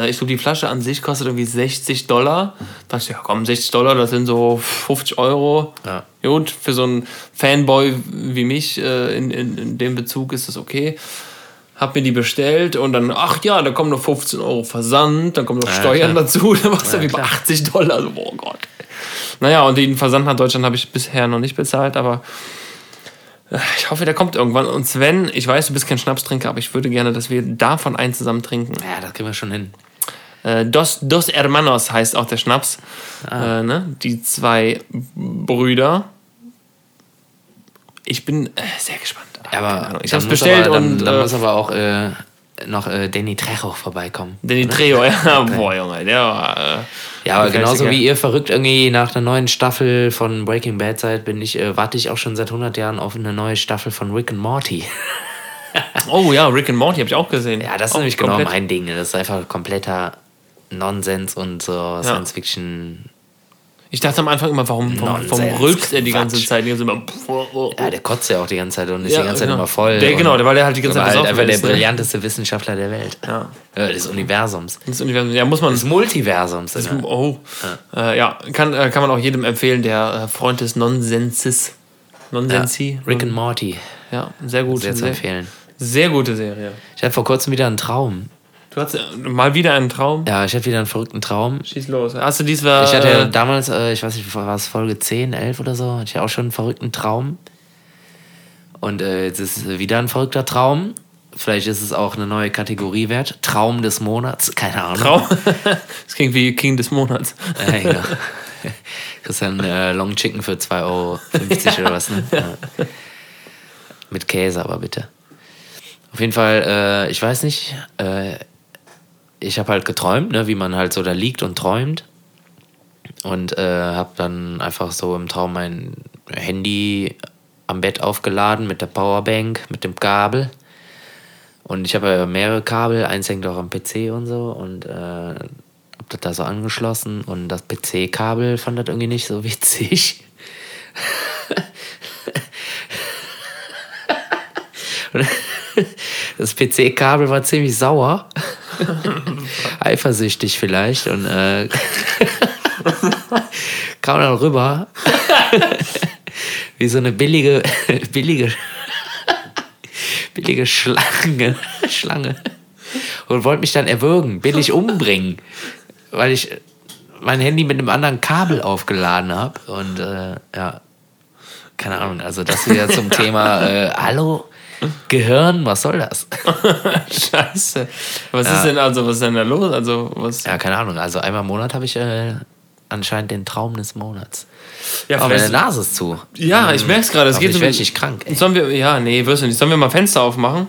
Speaker 2: ich glaube, die Flasche an sich kostet irgendwie 60 Dollar. Da dachte ich, ja komm, 60 Dollar, das sind so 50 Euro.
Speaker 1: Ja.
Speaker 2: Gut, für so einen Fanboy wie mich äh, in, in, in dem Bezug ist das okay. Hab mir die bestellt und dann, ach ja, da kommen noch 15 Euro Versand, dann kommen noch
Speaker 1: Ja,
Speaker 2: Steuern
Speaker 1: klar.
Speaker 2: dazu, dann machst du
Speaker 1: Ja,
Speaker 2: wie bei
Speaker 1: klar.
Speaker 2: 80 Dollar. So, oh Gott. Naja, und den Versand nach Deutschland habe ich bisher noch nicht bezahlt, aber äh, ich hoffe, der kommt irgendwann. Und Sven, ich weiß, du bist kein Schnapstrinker, aber ich würde gerne, dass wir davon einen zusammen trinken.
Speaker 1: Ja, das kriegen wir schon hin.
Speaker 2: Äh, Dos, Dos Hermanos heißt auch der Schnaps.
Speaker 1: Ah.
Speaker 2: Äh, ne? Die zwei Brüder. Ich bin äh, sehr gespannt.
Speaker 1: Aber
Speaker 2: ich habe
Speaker 1: muss
Speaker 2: bestellt
Speaker 1: aber, dann,
Speaker 2: und
Speaker 1: dann
Speaker 2: äh,
Speaker 1: muss aber auch äh, noch äh, Danny Trejo vorbeikommen.
Speaker 2: Danny Trejo, ja, boah, Junge, der war. Äh,
Speaker 1: Ja, aber genauso wie ihr verrückt irgendwie nach einer neuen Staffel von Breaking Bad seid, bin ich, äh, warte ich auch schon seit 100 Jahren auf eine neue Staffel von Rick and Morty.
Speaker 2: Oh ja, Rick and Morty habe ich auch gesehen.
Speaker 1: Ja, das ist
Speaker 2: Auch
Speaker 1: nämlich genau mein Ding. Das ist einfach kompletter Nonsens und so Science Fiction.
Speaker 2: Ich dachte am Anfang immer, warum, warum, warum rülpst er die ganze
Speaker 1: Quatsch.
Speaker 2: Zeit? Die ganze immer,
Speaker 1: Ja, der kotzt ja auch die ganze Zeit und ist
Speaker 2: Ja,
Speaker 1: die ganze Zeit
Speaker 2: genau.
Speaker 1: immer voll.
Speaker 2: Der- genau, weil der halt die ganze Zeit
Speaker 1: halt einfach der
Speaker 2: ne?
Speaker 1: brillanteste Wissenschaftler der Welt.
Speaker 2: Ja.
Speaker 1: Äh, Des Universums.
Speaker 2: Das Universum, ja, muss man.
Speaker 1: Des Multiversums. Sogar.
Speaker 2: oh, äh, ja, kann, äh, kann man auch jedem empfehlen, der äh, Freund des Nonsenses. Nonsensi.
Speaker 1: ja, Rick and Morty.
Speaker 2: Ja, sehr gut.
Speaker 1: Sehr zu empfehlen.
Speaker 2: sehr gute Serie.
Speaker 1: Ich hatte vor kurzem wieder einen Traum.
Speaker 2: Du hast äh, mal wieder einen Traum.
Speaker 1: Ja, ich hatte wieder einen verrückten Traum.
Speaker 2: Schieß los. Hast du diesmal.
Speaker 1: Ich hatte ja
Speaker 2: äh,
Speaker 1: damals, äh, ich weiß nicht, war es Folge 10, 11 oder so, hatte ich auch schon einen verrückten Traum. Und äh, jetzt ist wieder ein verrückter Traum. Vielleicht ist es auch eine neue Kategorie wert. Traum des Monats, keine Ahnung.
Speaker 2: Traum. das klingt wie King des Monats.
Speaker 1: Ja, genau. Kriegst dann äh, Long Chicken für 2,50 Euro oder was, ne? Ja. Mit Käse aber bitte. Auf jeden Fall, äh, ich weiß nicht, äh, ich habe halt geträumt, ne, wie man halt so da liegt und träumt. Und äh, habe dann einfach so im Traum mein Handy am Bett aufgeladen mit der Powerbank, mit dem Kabel. Und ich habe ja mehrere Kabel, eins hängt auch am PC und so. Und äh, habe das da so angeschlossen. Und das PC-Kabel fand das irgendwie nicht so witzig. Das PC-Kabel war ziemlich sauer. Eifersüchtig vielleicht. Und äh, kam dann rüber. Wie so eine billige, billige, billige Schlange. Schlange. Und wollte mich dann erwürgen, billig umbringen. Weil ich mein Handy mit einem anderen Kabel aufgeladen habe. Und äh, ja, keine Ahnung, also das wieder zum Thema äh, Hallo, Gehirn, was soll das?
Speaker 2: Scheiße. Was
Speaker 1: Ja.
Speaker 2: ist denn also, was ist denn da los? Also, was.
Speaker 1: Ja, keine Ahnung, also einmal im Monat habe ich äh, anscheinend den Traum des Monats.
Speaker 2: Ja,
Speaker 1: Aber meine Nase ist zu.
Speaker 2: ja ich merke es gerade. Es geht
Speaker 1: ich
Speaker 2: so
Speaker 1: nicht krank, ey.
Speaker 2: Sollen wir, ja, nee, wirst du nicht. Sollen wir mal Fenster aufmachen?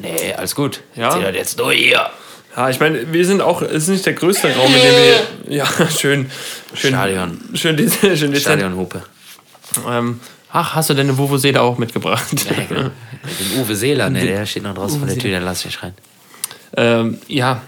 Speaker 1: Nee, alles gut.
Speaker 2: Ja?
Speaker 1: Zieh das jetzt durch hier.
Speaker 2: Ja, ich meine, wir sind auch, es ist nicht der größte Raum, in dem wir. Ja, schön. schön
Speaker 1: Stadion.
Speaker 2: Schön, schön dezent.
Speaker 1: Stadionhupe.
Speaker 2: Ähm, ach, hast du deine Vuvuzela auch mitgebracht?
Speaker 1: Den Uwe Seeler, ne, der steht noch draußen vor der Tür, den lass ich rein.
Speaker 2: ähm, ja.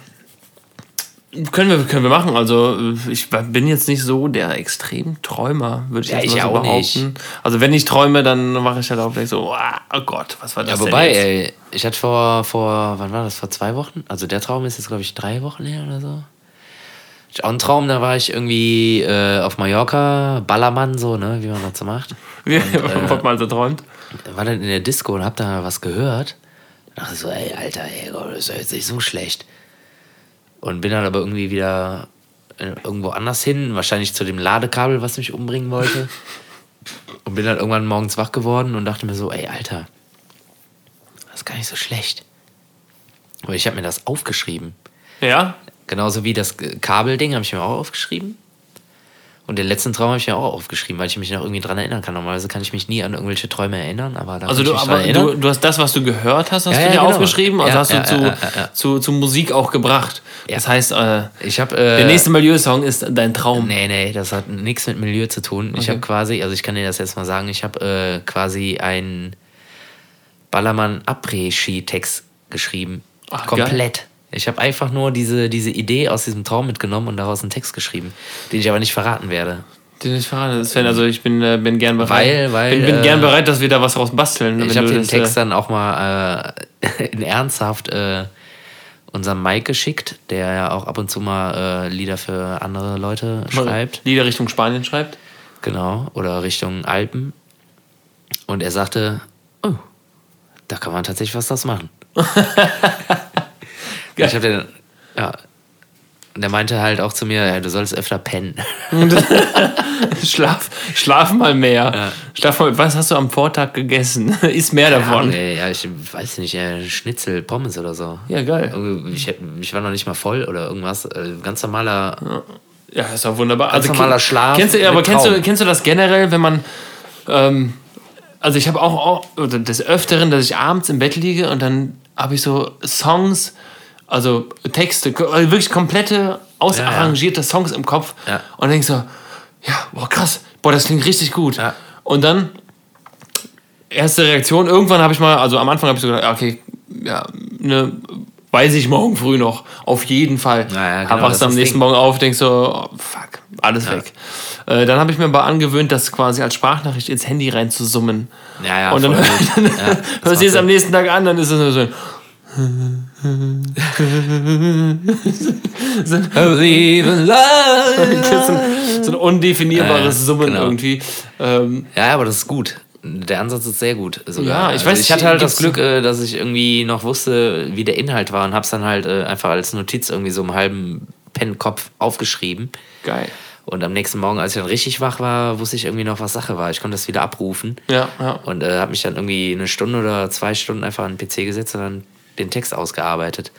Speaker 2: Können wir, können wir machen. Also, ich bin jetzt nicht so der Extremträumer, würde ich
Speaker 1: Ja,
Speaker 2: jetzt
Speaker 1: ich
Speaker 2: mal so
Speaker 1: auch
Speaker 2: behaupten.
Speaker 1: nicht.
Speaker 2: Also, wenn ich träume, dann mache ich halt auch gleich so, ah, oh Gott, was war das
Speaker 1: Ja,
Speaker 2: denn
Speaker 1: wobei, ey, ich hatte vor, vor, wann war das, vor zwei Wochen? Also der Traum ist jetzt, glaube ich, drei Wochen her oder so. Ich hatte auch einen Traum, da war ich irgendwie äh, auf Mallorca, Ballermann, so, ne, wie man das so macht.
Speaker 2: Wie,
Speaker 1: äh,
Speaker 2: was man so träumt.
Speaker 1: war dann in der Disco und hab da was gehört. Da dachte ich so, ey, Alter, ey, Gott, das ist ja jetzt nicht so schlecht. Und bin dann aber irgendwie wieder äh, irgendwo anders hin, wahrscheinlich zu dem Ladekabel, was mich umbringen wollte. und bin dann irgendwann morgens wach geworden und dachte mir so, ey, Alter, das ist gar nicht so schlecht. Aber ich habe mir das aufgeschrieben.
Speaker 2: Ja?
Speaker 1: Genauso wie das Kabelding habe ich mir auch aufgeschrieben. Und den letzten Traum habe ich mir auch aufgeschrieben, weil ich mich noch irgendwie dran erinnern kann. Normalerweise kann ich mich nie an irgendwelche Träume erinnern, aber da
Speaker 2: Also du,
Speaker 1: ich
Speaker 2: aber du, du hast das, was du gehört hast, hast
Speaker 1: Ja,
Speaker 2: du
Speaker 1: ja,
Speaker 2: dir
Speaker 1: genau.
Speaker 2: aufgeschrieben, also
Speaker 1: Ja,
Speaker 2: hast du zu. Zu, zu Musik auch gebracht. Das heißt, äh,
Speaker 1: Ich habe äh,
Speaker 2: der nächste Milieu-Song ist dein Traum.
Speaker 1: Nee, nee, das hat nichts mit Milieu zu tun. Ich
Speaker 2: Okay.
Speaker 1: habe quasi, also ich kann dir das jetzt mal sagen, ich habe äh, quasi ein Ballermann Après-Ski-Text geschrieben.
Speaker 2: Ach,
Speaker 1: Komplett. Ich habe einfach nur diese, diese Idee aus diesem Traum mitgenommen und daraus einen Text geschrieben, den ich aber nicht verraten werde.
Speaker 2: Den ich verrate. Sven, also ich bin, äh, bin gern bereit.
Speaker 1: Weil- weil,
Speaker 2: bin, bin
Speaker 1: äh,
Speaker 2: gern bereit, dass wir da was raus basteln.
Speaker 1: Ich habe den
Speaker 2: das,
Speaker 1: Text
Speaker 2: äh,
Speaker 1: dann auch mal äh, in ernsthaft äh, unserem Mike geschickt, der ja auch ab und zu mal äh, Lieder für andere Leute schreibt.
Speaker 2: Lieder Richtung Spanien schreibt.
Speaker 1: Genau, oder Richtung Alpen. Und er sagte, oh, da kann man tatsächlich was draus machen. ich habe den, ja, und er meinte halt auch zu mir, ja, du sollst öfter pennen.
Speaker 2: Schlaf, schlaf mal mehr. Schlaf mal, was hast du am Vortag gegessen? Iss mehr davon.
Speaker 1: Ey, ja, ich weiß nicht, Schnitzel, Pommes oder so.
Speaker 2: Ja, geil.
Speaker 1: Ich, ich war noch nicht mal voll oder irgendwas. Äh, Ganz normaler.
Speaker 2: Ja, ist doch wunderbar.
Speaker 1: Ganz
Speaker 2: ke-
Speaker 1: normaler Schlaf
Speaker 2: Kennst du, aber kennst du, kennst du das generell, wenn man. Ähm, also, ich habe auch, auch des Öfteren, dass ich abends im Bett liege und dann habe ich so Songs, also Texte, also wirklich komplette, ausarrangierte Songs im Kopf.
Speaker 1: Ja.
Speaker 2: Und dann denk ich so, ja, boah, krass, boah, das klingt richtig gut.
Speaker 1: Ja.
Speaker 2: Und dann erste Reaktion, irgendwann habe ich mal, also am Anfang habe ich so gedacht, ja, okay, ja, ne, weiß ich morgen früh noch, auf jeden Fall.
Speaker 1: Ja, ja,
Speaker 2: Hab
Speaker 1: genau,
Speaker 2: wachst am nächsten
Speaker 1: Ding.
Speaker 2: Morgen auf, denkst so, oh, fuck, alles weg. Äh, dann habe ich mir aber angewöhnt, das quasi als Sprachnachricht ins Handy reinzusummen.
Speaker 1: Ja, ja,
Speaker 2: Und dann, dann
Speaker 1: Ja, das
Speaker 2: hörst du es am nächsten Tag an, dann ist es nur so ein so ein, so ein undefinierbares
Speaker 1: Ja,
Speaker 2: Summen
Speaker 1: genau.
Speaker 2: irgendwie. Ähm,
Speaker 1: Ja, aber das ist gut. Der Ansatz ist sehr gut. Sogar.
Speaker 2: Ja, ich
Speaker 1: Also
Speaker 2: weiß,
Speaker 1: ich hatte halt das Glück, äh, dass ich irgendwie noch wusste, wie der Inhalt war und hab's dann halt äh, einfach als Notiz irgendwie so im halben Pennkopf aufgeschrieben.
Speaker 2: geil.
Speaker 1: Und am nächsten Morgen, als ich dann richtig wach war, wusste ich irgendwie noch, was Sache war. Ich konnte das wieder abrufen.
Speaker 2: Ja, ja.
Speaker 1: Und äh, habe mich dann irgendwie eine Stunde oder zwei Stunden einfach an den PC gesetzt und dann den Text ausgearbeitet.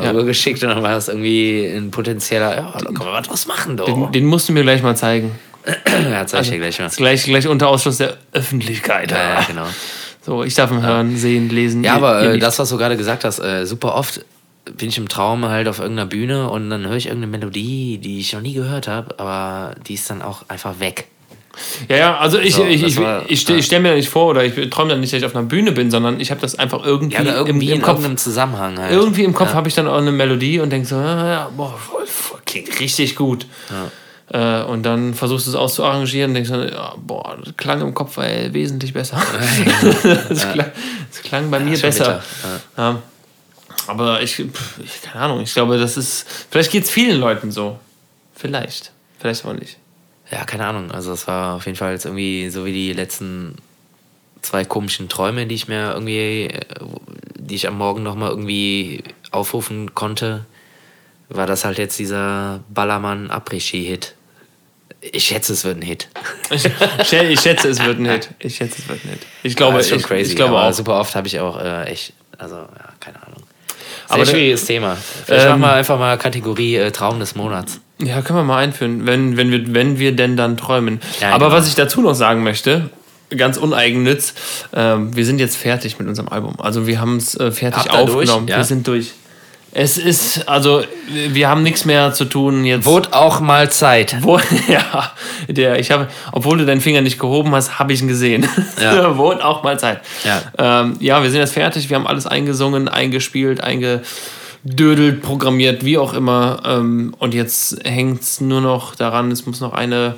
Speaker 2: Ja.
Speaker 1: geschickt und dann war das irgendwie ein potenzieller, ja, da kann man was draus machen, doch.
Speaker 2: Den, den musst du mir gleich mal zeigen.
Speaker 1: ja, zeig ich dir gleich mal.
Speaker 2: Ist gleich, gleich unter Ausschluss der Öffentlichkeit.
Speaker 1: Ja, ja, genau.
Speaker 2: So, ich darf ihn hören, sehen, lesen.
Speaker 1: Ja, aber äh, das, was du gerade gesagt hast, äh, super oft bin ich im Traum halt auf irgendeiner Bühne und dann höre ich irgendeine Melodie, die ich noch nie gehört habe, aber die ist dann auch einfach weg.
Speaker 2: Ja, ja, also ich,
Speaker 1: So,
Speaker 2: ich, ich,
Speaker 1: war-
Speaker 2: ich, stell- ich stelle mir nicht vor oder ich träume dann nicht, dass ich auf einer Bühne bin, sondern ich habe das einfach irgendwie,
Speaker 1: Ja, irgendwie
Speaker 2: im, im
Speaker 1: in
Speaker 2: Kopf.
Speaker 1: Zusammenhang halt.
Speaker 2: Irgendwie im Kopf
Speaker 1: Ja.
Speaker 2: habe ich dann auch eine Melodie und denke so, ja, ja, boah, klingt richtig gut. Äh, und dann versuchst du es auszuarrangieren und denkst dann, ja, boah, das klang im Kopf ey, wesentlich besser. das, klang, das klang bei mir besser. Ja. Aber ich, pff, ich, keine Ahnung, ich glaube, das ist, vielleicht geht es vielen Leuten so. Vielleicht. Vielleicht auch nicht.
Speaker 1: Ja, keine Ahnung. Also es war auf jeden Fall jetzt irgendwie so wie die letzten zwei komischen Träume, die ich mir irgendwie, äh, die ich am Morgen nochmal irgendwie aufrufen konnte, war das halt jetzt dieser Ballermann Après-Ski-Hit. Ich schätze, es wird ein Hit.
Speaker 2: Ich, ich schätze, es wird ein Hit. Ich schätze, es wird ein Hit. Ich glaube,
Speaker 1: das ist schon
Speaker 2: ich,
Speaker 1: crazy.
Speaker 2: ich glaube
Speaker 1: aber
Speaker 2: auch.
Speaker 1: super oft habe ich auch äh, echt, also ja, keine Ahnung. Sehr
Speaker 2: Aber
Speaker 1: schwieriges Thema. Vielleicht
Speaker 2: Ähm,
Speaker 1: machen wir einfach mal Kategorie äh, Traum des Monats.
Speaker 2: Ja, können wir mal einführen, wenn, wenn, wir, wenn wir denn dann träumen.
Speaker 1: Ja,
Speaker 2: Aber
Speaker 1: genau.
Speaker 2: was ich dazu noch sagen möchte, ganz uneigennütz, ähm, wir sind jetzt fertig mit unserem Album. Also wir haben es äh, fertig aufgenommen.
Speaker 1: Ja.
Speaker 2: Wir sind durch. Es ist, also wir haben nichts mehr zu tun jetzt.
Speaker 1: Wurde auch mal Zeit.
Speaker 2: Wo, ja, der, ich habe, obwohl du deinen Finger nicht gehoben hast, habe ich ihn gesehen.
Speaker 1: Ja.
Speaker 2: Wurde auch mal Zeit.
Speaker 1: Ja.
Speaker 2: Ähm, ja, wir sind jetzt fertig. Wir haben alles eingesungen, eingespielt, eingedödelt, programmiert, wie auch immer. Ähm, und jetzt hängt es nur noch daran, es muss noch eine,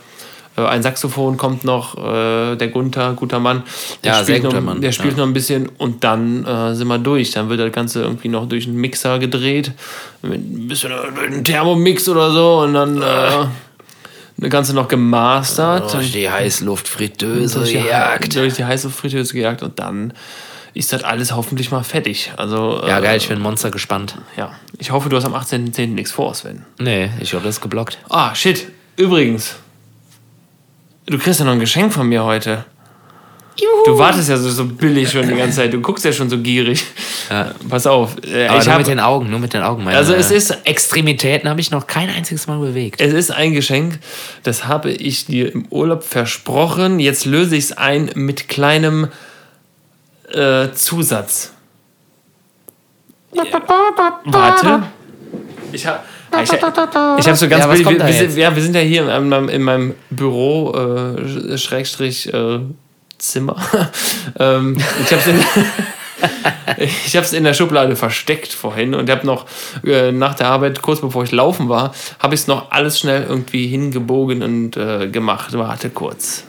Speaker 2: äh, ein Saxophon kommt noch, äh, der Gunther, guter Mann. Der
Speaker 1: Ja,
Speaker 2: spielt
Speaker 1: sehr
Speaker 2: noch,
Speaker 1: guter Mann,
Speaker 2: Der spielt
Speaker 1: ja.
Speaker 2: noch ein bisschen und dann äh, sind wir durch. Dann wird das Ganze irgendwie noch durch einen Mixer gedreht. Mit ein bisschen äh, einen Thermomix oder so und dann äh, eine ganze noch gemastert.
Speaker 1: Durch die Heißluftfritteuse
Speaker 2: durch die,
Speaker 1: gejagt.
Speaker 2: durch die heiße Fritteuse gejagt und dann ist das alles hoffentlich mal fertig. Also,
Speaker 1: Ja,
Speaker 2: äh,
Speaker 1: geil, ich bin Monster gespannt.
Speaker 2: Ja, ich hoffe, du hast am 18.10. nichts vor, Sven.
Speaker 1: Nee, ich glaube, das ist geblockt.
Speaker 2: Ah, shit. Übrigens, du kriegst ja noch ein Geschenk von mir heute. Du wartest ja so, so billig schon die ganze Zeit. Du guckst ja schon so gierig. Pass auf. Äh,
Speaker 1: Aber
Speaker 2: ich
Speaker 1: nur
Speaker 2: hab,
Speaker 1: mit den Augen, nur mit den Augen. Meine
Speaker 2: Also es ist-
Speaker 1: Extremitäten habe ich noch kein einziges Mal bewegt.
Speaker 2: es ist ein Geschenk, das habe ich dir im Urlaub versprochen. Jetzt löse ich es ein mit kleinem äh, Zusatz. Warte. Ich habe ich, ich hab so ganz
Speaker 1: Ja, was
Speaker 2: billig,
Speaker 1: kommt
Speaker 2: wir,
Speaker 1: da
Speaker 2: wir, sind, ja, wir sind ja hier in meinem, in meinem Büro, äh, Schrägstrich, äh, Zimmer. ähm, ich habe ich habe es in der Schublade versteckt vorhin und habe noch äh, nach der Arbeit, kurz bevor ich laufen war, habe ich es noch alles schnell irgendwie hingebogen und äh, gemacht. Warte kurz.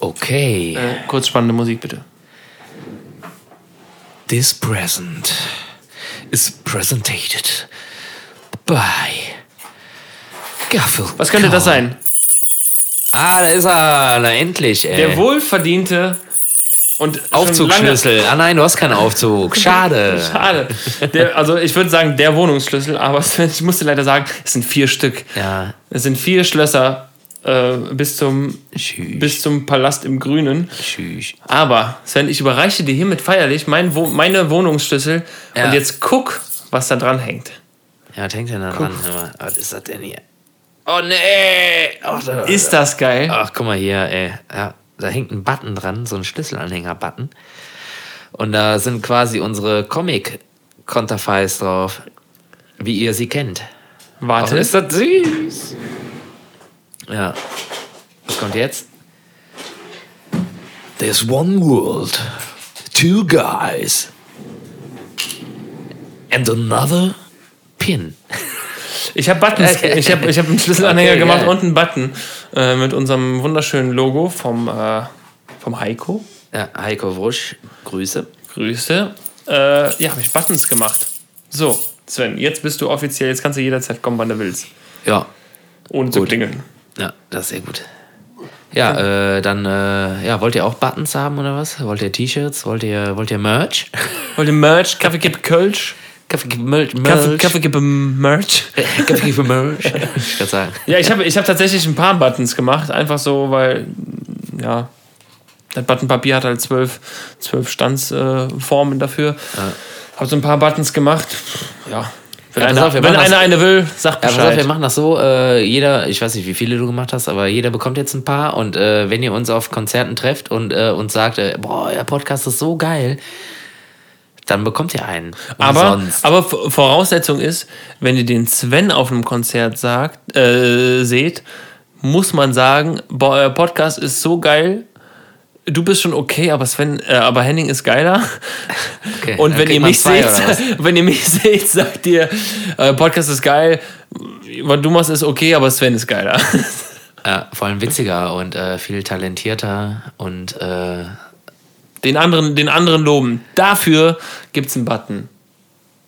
Speaker 1: Okay.
Speaker 2: Äh, kurz spannende Musik bitte.
Speaker 1: This present is presentated by Gaffel.
Speaker 2: Was könnte das sein?
Speaker 1: Ah, da ist er. Na, endlich, ey.
Speaker 2: Der wohlverdiente und schon
Speaker 1: Aufzugschlüssel. Ah nein, du hast keinen Aufzug. Schade.
Speaker 2: Schade. Der, also ich würde sagen, der Wohnungsschlüssel, aber ich musste leider sagen, es sind vier Stück.
Speaker 1: Ja.
Speaker 2: Es sind vier Schlösser äh, bis, zum, bis zum Palast im Grünen.
Speaker 1: Tschüss.
Speaker 2: Aber Sven, ich überreiche dir hiermit feierlich mein Wo meine Wohnungsschlüssel
Speaker 1: Ja.
Speaker 2: und jetzt guck, was da dran hängt.
Speaker 1: Ja, was hängt denn da dran? Hör mal. Was ist das denn hier? Oh, nee. Ach, da,
Speaker 2: Ist das geil?
Speaker 1: Ach, guck mal hier, ey. Ja, da hängt ein Button dran, so ein Schlüsselanhänger-Button. Und da sind quasi unsere Comic-Konterfeis drauf, wie ihr sie kennt.
Speaker 2: Warte.
Speaker 1: ist das süß. Ja. Was kommt jetzt? There's one world, two guys, and another pin.
Speaker 2: Ich habe Buttons, ich habe ich hab einen Schlüsselanhänger
Speaker 1: Okay,
Speaker 2: gemacht
Speaker 1: geil.
Speaker 2: und einen Button äh, mit unserem wunderschönen Logo vom, äh, vom Heiko.
Speaker 1: Ja, Heiko Wusch, Grüße.
Speaker 2: Grüße. Äh, ja, habe ich Buttons gemacht. So, Sven, jetzt bist du offiziell, jetzt kannst du jederzeit kommen, wann du willst.
Speaker 1: Ja,
Speaker 2: Ohne zu klingeln.
Speaker 1: Ja, das ist sehr gut. Ja, äh, dann, äh, ja, wollt ihr auch Buttons haben oder was? Wollt ihr T-Shirts? Wollt ihr, wollt ihr Merch?
Speaker 2: Wollt ihr Merch? Kaffee gibt Kölsch?
Speaker 1: Kaffee, Merch,
Speaker 2: Kaffee,
Speaker 1: Merch.
Speaker 2: Kaffee gibt Merch?
Speaker 1: Kaffee für Merch. Ich kann sagen.
Speaker 2: Ja, ich habe ich hab tatsächlich ein paar Buttons gemacht, einfach so, weil, ja, das Buttonpapier hat halt zwölf, zwölf Standsformen äh, dafür. Habe so ein paar Buttons gemacht. Ja. Wenn,
Speaker 1: Ja,
Speaker 2: einer,
Speaker 1: auf,
Speaker 2: wenn
Speaker 1: machen das-
Speaker 2: einer eine will, sagt
Speaker 1: Ja, pass auf,
Speaker 2: Bescheid.
Speaker 1: wir machen das so, äh, jeder, ich weiß nicht, wie viele du gemacht hast, aber jeder bekommt jetzt ein paar und äh, wenn ihr uns auf Konzerten trefft und äh, uns sagt, äh, boah, der Podcast ist so geil, dann bekommt ihr einen.
Speaker 2: aber, aber Voraussetzung ist, wenn ihr den Sven auf einem Konzert sagt, äh, seht, muss man sagen, boah, euer Podcast ist so geil. Du bist schon okay, aber Sven, äh, aber Henning ist geiler.
Speaker 1: Okay,
Speaker 2: Und wenn ihr mich seht, wenn ihr mich seht, sagt ihr, äh, Podcast ist geil, was du machst ist okay, aber Sven ist geiler.
Speaker 1: Ja, vor allem witziger und äh, viel talentierter und äh,
Speaker 2: Den anderen, den anderen loben. Dafür gibt's einen Button.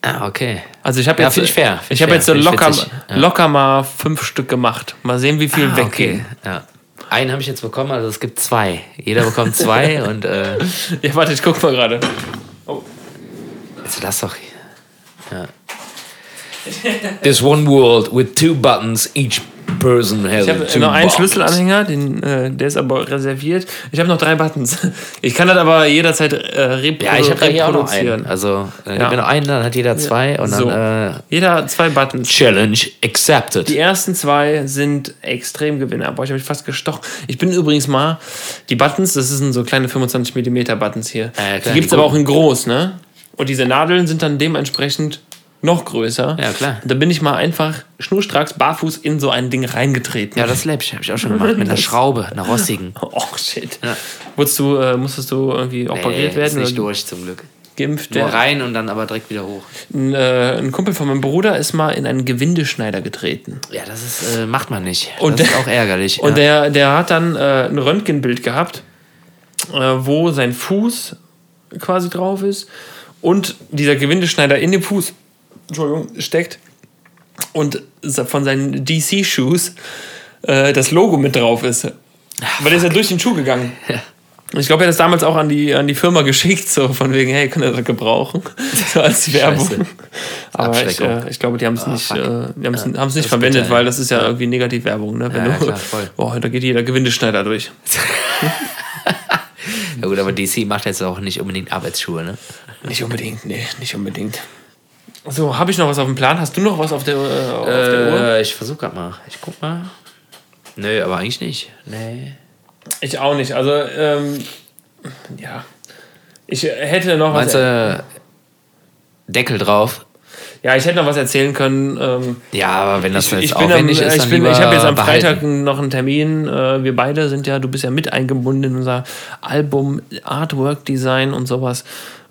Speaker 1: ah, okay.
Speaker 2: Also ich habe
Speaker 1: Ja,
Speaker 2: jetzt,
Speaker 1: ich fair,
Speaker 2: ich habe jetzt so locker,
Speaker 1: witzig, ja.
Speaker 2: locker mal fünf Stück gemacht. Mal sehen, wie viel
Speaker 1: Ah,
Speaker 2: weggehen.
Speaker 1: okay. Ja. Einen habe ich jetzt bekommen, also es gibt zwei. Jeder bekommt zwei und äh,
Speaker 2: Ja, warte, ich guck mal gerade.
Speaker 1: jetzt lass doch. Ja. There's one world with two buttons, each person has
Speaker 2: Ich habe noch einen. Schlüsselanhänger, den, äh, der ist aber reserviert. Ich habe noch drei Buttons. Ich kann das aber jederzeit äh, reprodu
Speaker 1: Ja, ich habe hier auch noch
Speaker 2: reproduzieren.
Speaker 1: einen. Also, äh,
Speaker 2: Ja.
Speaker 1: mir noch einen, dann hat jeder zwei und
Speaker 2: So.
Speaker 1: dann äh,
Speaker 2: Jeder zwei Buttons.
Speaker 1: Challenge accepted.
Speaker 2: Die ersten zwei sind extrem Gewinner. Boah, ich habe mich fast gestochen. Ich bin übrigens mal, die Buttons, das sind so kleine 25 mm Buttons hier.
Speaker 1: Ja, klar,
Speaker 2: die gibt es aber auch in groß, ne? Und diese Nadeln sind dann dementsprechend noch größer.
Speaker 1: Ja, klar.
Speaker 2: Da bin ich mal einfach schnurstracks barfuß in so ein Ding reingetreten.
Speaker 1: Ja, das ist läppisch, habe ich auch schon gemacht. Mit einer Schraube, einer rostigen.
Speaker 2: Oh shit. Wurdest du, äh, musstest du irgendwie operiert
Speaker 1: ist
Speaker 2: werden
Speaker 1: nicht
Speaker 2: oder
Speaker 1: durch zum Glück.
Speaker 2: geimpft
Speaker 1: Nur rein und dann aber direkt wieder hoch.
Speaker 2: Ein, äh, ein Kumpel von meinem Bruder ist mal in einen Gewindeschneider getreten.
Speaker 1: Ja, das ist, äh, macht man nicht.
Speaker 2: Und
Speaker 1: das ist
Speaker 2: der-
Speaker 1: auch ärgerlich.
Speaker 2: Und
Speaker 1: ja.
Speaker 2: der, der hat dann äh, ein Röntgenbild gehabt, äh, wo sein Fuß quasi drauf ist und dieser Gewindeschneider in dem Fuß Entschuldigung, steckt und von seinen DC-Shoes äh, das Logo mit drauf ist. Weil der ist ja durch den Schuh gegangen.
Speaker 1: Ja.
Speaker 2: Ich glaube, er hat das damals auch an die, an die Firma geschickt, so von wegen, hey, könnt ihr das gebrauchen? So als Werbung.
Speaker 1: Scheiße.
Speaker 2: Aber ich, äh, ich glaube, die haben es nicht,
Speaker 1: fuck.
Speaker 2: äh, die haben's,
Speaker 1: Ja,
Speaker 2: haben's nicht verwendet,
Speaker 1: bitter,
Speaker 2: weil
Speaker 1: ja.
Speaker 2: das ist ja irgendwie Negativwerbung, ne? Wenn
Speaker 1: Ja,
Speaker 2: du,
Speaker 1: klar, voll.
Speaker 2: Boah, da geht jeder Gewindeschneider durch.
Speaker 1: ja gut, aber DC macht jetzt auch nicht unbedingt Arbeitsschuhe, ne?
Speaker 2: Nicht unbedingt, nee, nicht unbedingt. So, habe ich noch was auf dem Plan? Hast du noch was auf der, äh, auf der Uhr?
Speaker 1: Äh, ich versuche gerade mal. Ich guck mal. Nö, aber eigentlich nicht. Nee.
Speaker 2: Ich auch nicht. Also, ähm, ja. Ich hätte noch
Speaker 1: Meinst
Speaker 2: was.
Speaker 1: du Deckel drauf?
Speaker 2: Ja, ich hätte noch was erzählen können. Ähm,
Speaker 1: Ja, aber wenn das
Speaker 2: ich,
Speaker 1: jetzt
Speaker 2: ich bin, am,
Speaker 1: aufwendig ist,
Speaker 2: ich, bin, ich habe jetzt am
Speaker 1: behalten.
Speaker 2: Freitag noch einen Termin. Äh, wir beide sind ja, du bist ja mit eingebunden in unser Album, Artwork Design und sowas.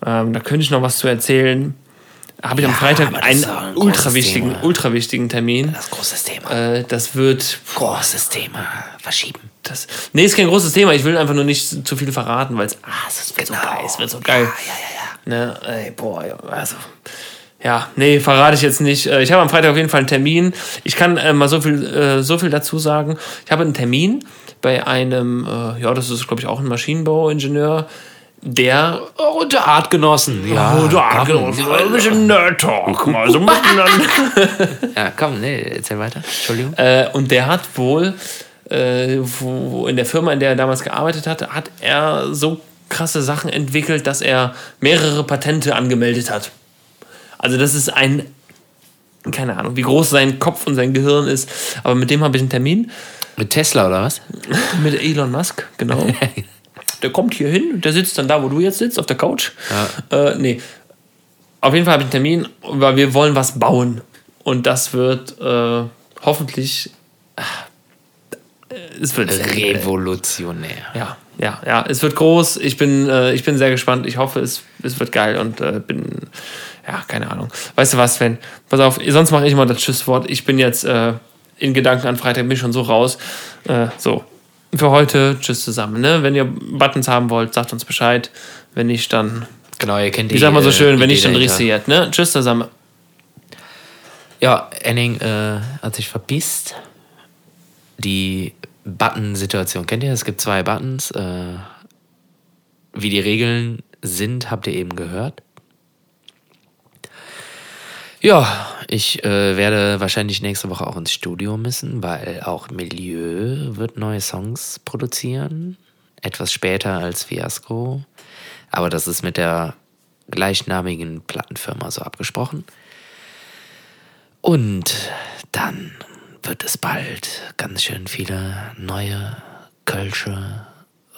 Speaker 2: Ähm, da könnte ich noch was zu erzählen. Habe ich am
Speaker 1: Ja,
Speaker 2: Freitag
Speaker 1: aber das
Speaker 2: einen
Speaker 1: ein
Speaker 2: ultra wichtigen,
Speaker 1: Thema.
Speaker 2: ultra wichtigen Termin.
Speaker 1: Das ist ein großes Thema.
Speaker 2: Äh, das wird
Speaker 1: großes Thema. Verschieben.
Speaker 2: das. Nee, ist kein großes Thema. Ich will einfach nur nicht zu viel verraten, weil es ah, es wird
Speaker 1: Genau.
Speaker 2: so geil. Es wird so geil.
Speaker 1: Ja, ja, ja.
Speaker 2: Ne, ey, boah, ja, also. Ja, nee, verrate ich jetzt nicht. Äh, Ich habe am Freitag auf jeden Fall einen Termin. Ich kann äh, mal so viel, äh, so viel dazu sagen. Ich habe einen Termin bei einem, äh, ja, das ist, glaube ich, auch ein Maschinenbauingenieur, der.
Speaker 1: Oh, unter Artgenossen. Ja, komm.
Speaker 2: genau, ein bisschen Nerd-Talk mal so miteinander.
Speaker 1: ja, komm, nee, erzähl weiter. Entschuldigung.
Speaker 2: Äh, und der hat wohl, äh, wo, in der Firma, in der er damals gearbeitet hat, hat er so krasse Sachen entwickelt, dass er mehrere Patente angemeldet hat. Also das ist ein, keine Ahnung, wie groß sein Kopf und sein Gehirn ist, aber mit dem habe ich einen Termin.
Speaker 1: Mit Tesla oder was?
Speaker 2: Mit Elon Musk, genau. der kommt hier hin, der sitzt dann da, wo du jetzt sitzt, auf der Couch. Äh, nee. Auf jeden Fall habe ich einen Termin, weil wir wollen was bauen. Und das wird äh, hoffentlich. äh, Es wird
Speaker 1: Revolutionär.
Speaker 2: ja, ja, ja. Es wird groß. Ich bin, äh, ich bin sehr gespannt. Ich hoffe, es, es wird geil und äh, bin. Ja, keine Ahnung. Weißt du was, Sven? Pass auf, sonst mache ich immer das Tschüsswort. Ich bin jetzt äh, in Gedanken an Freitag, bin schon so raus. Äh, so. Für heute, tschüss zusammen. Ne? Wenn ihr Buttons haben wollt, sagt uns Bescheid. Wenn nicht, dann.
Speaker 1: Genau, ihr kennt die
Speaker 2: Ich sag mal so
Speaker 1: äh,
Speaker 2: schön, wenn
Speaker 1: Idee
Speaker 2: nicht, dann rissiert. Ne? Tschüss zusammen.
Speaker 1: Ja, Enning äh, hat sich verpisst. Die Button-Situation, kennt ihr? Es gibt zwei Buttons. Äh, wie die Regeln sind, habt ihr eben gehört. Ja, ich äh, werde wahrscheinlich nächste Woche auch ins Studio müssen, weil auch Milieu wird neue Songs produzieren. Etwas später als Fiasco. Aber das ist mit der gleichnamigen Plattenfirma so abgesprochen. Und dann wird es bald ganz schön viele neue Kölsche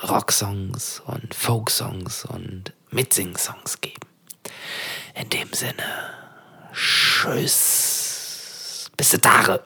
Speaker 1: Rocksongs und Folksongs und Mitsing-Songs geben. In dem Sinne, tschüss. Bis Tage.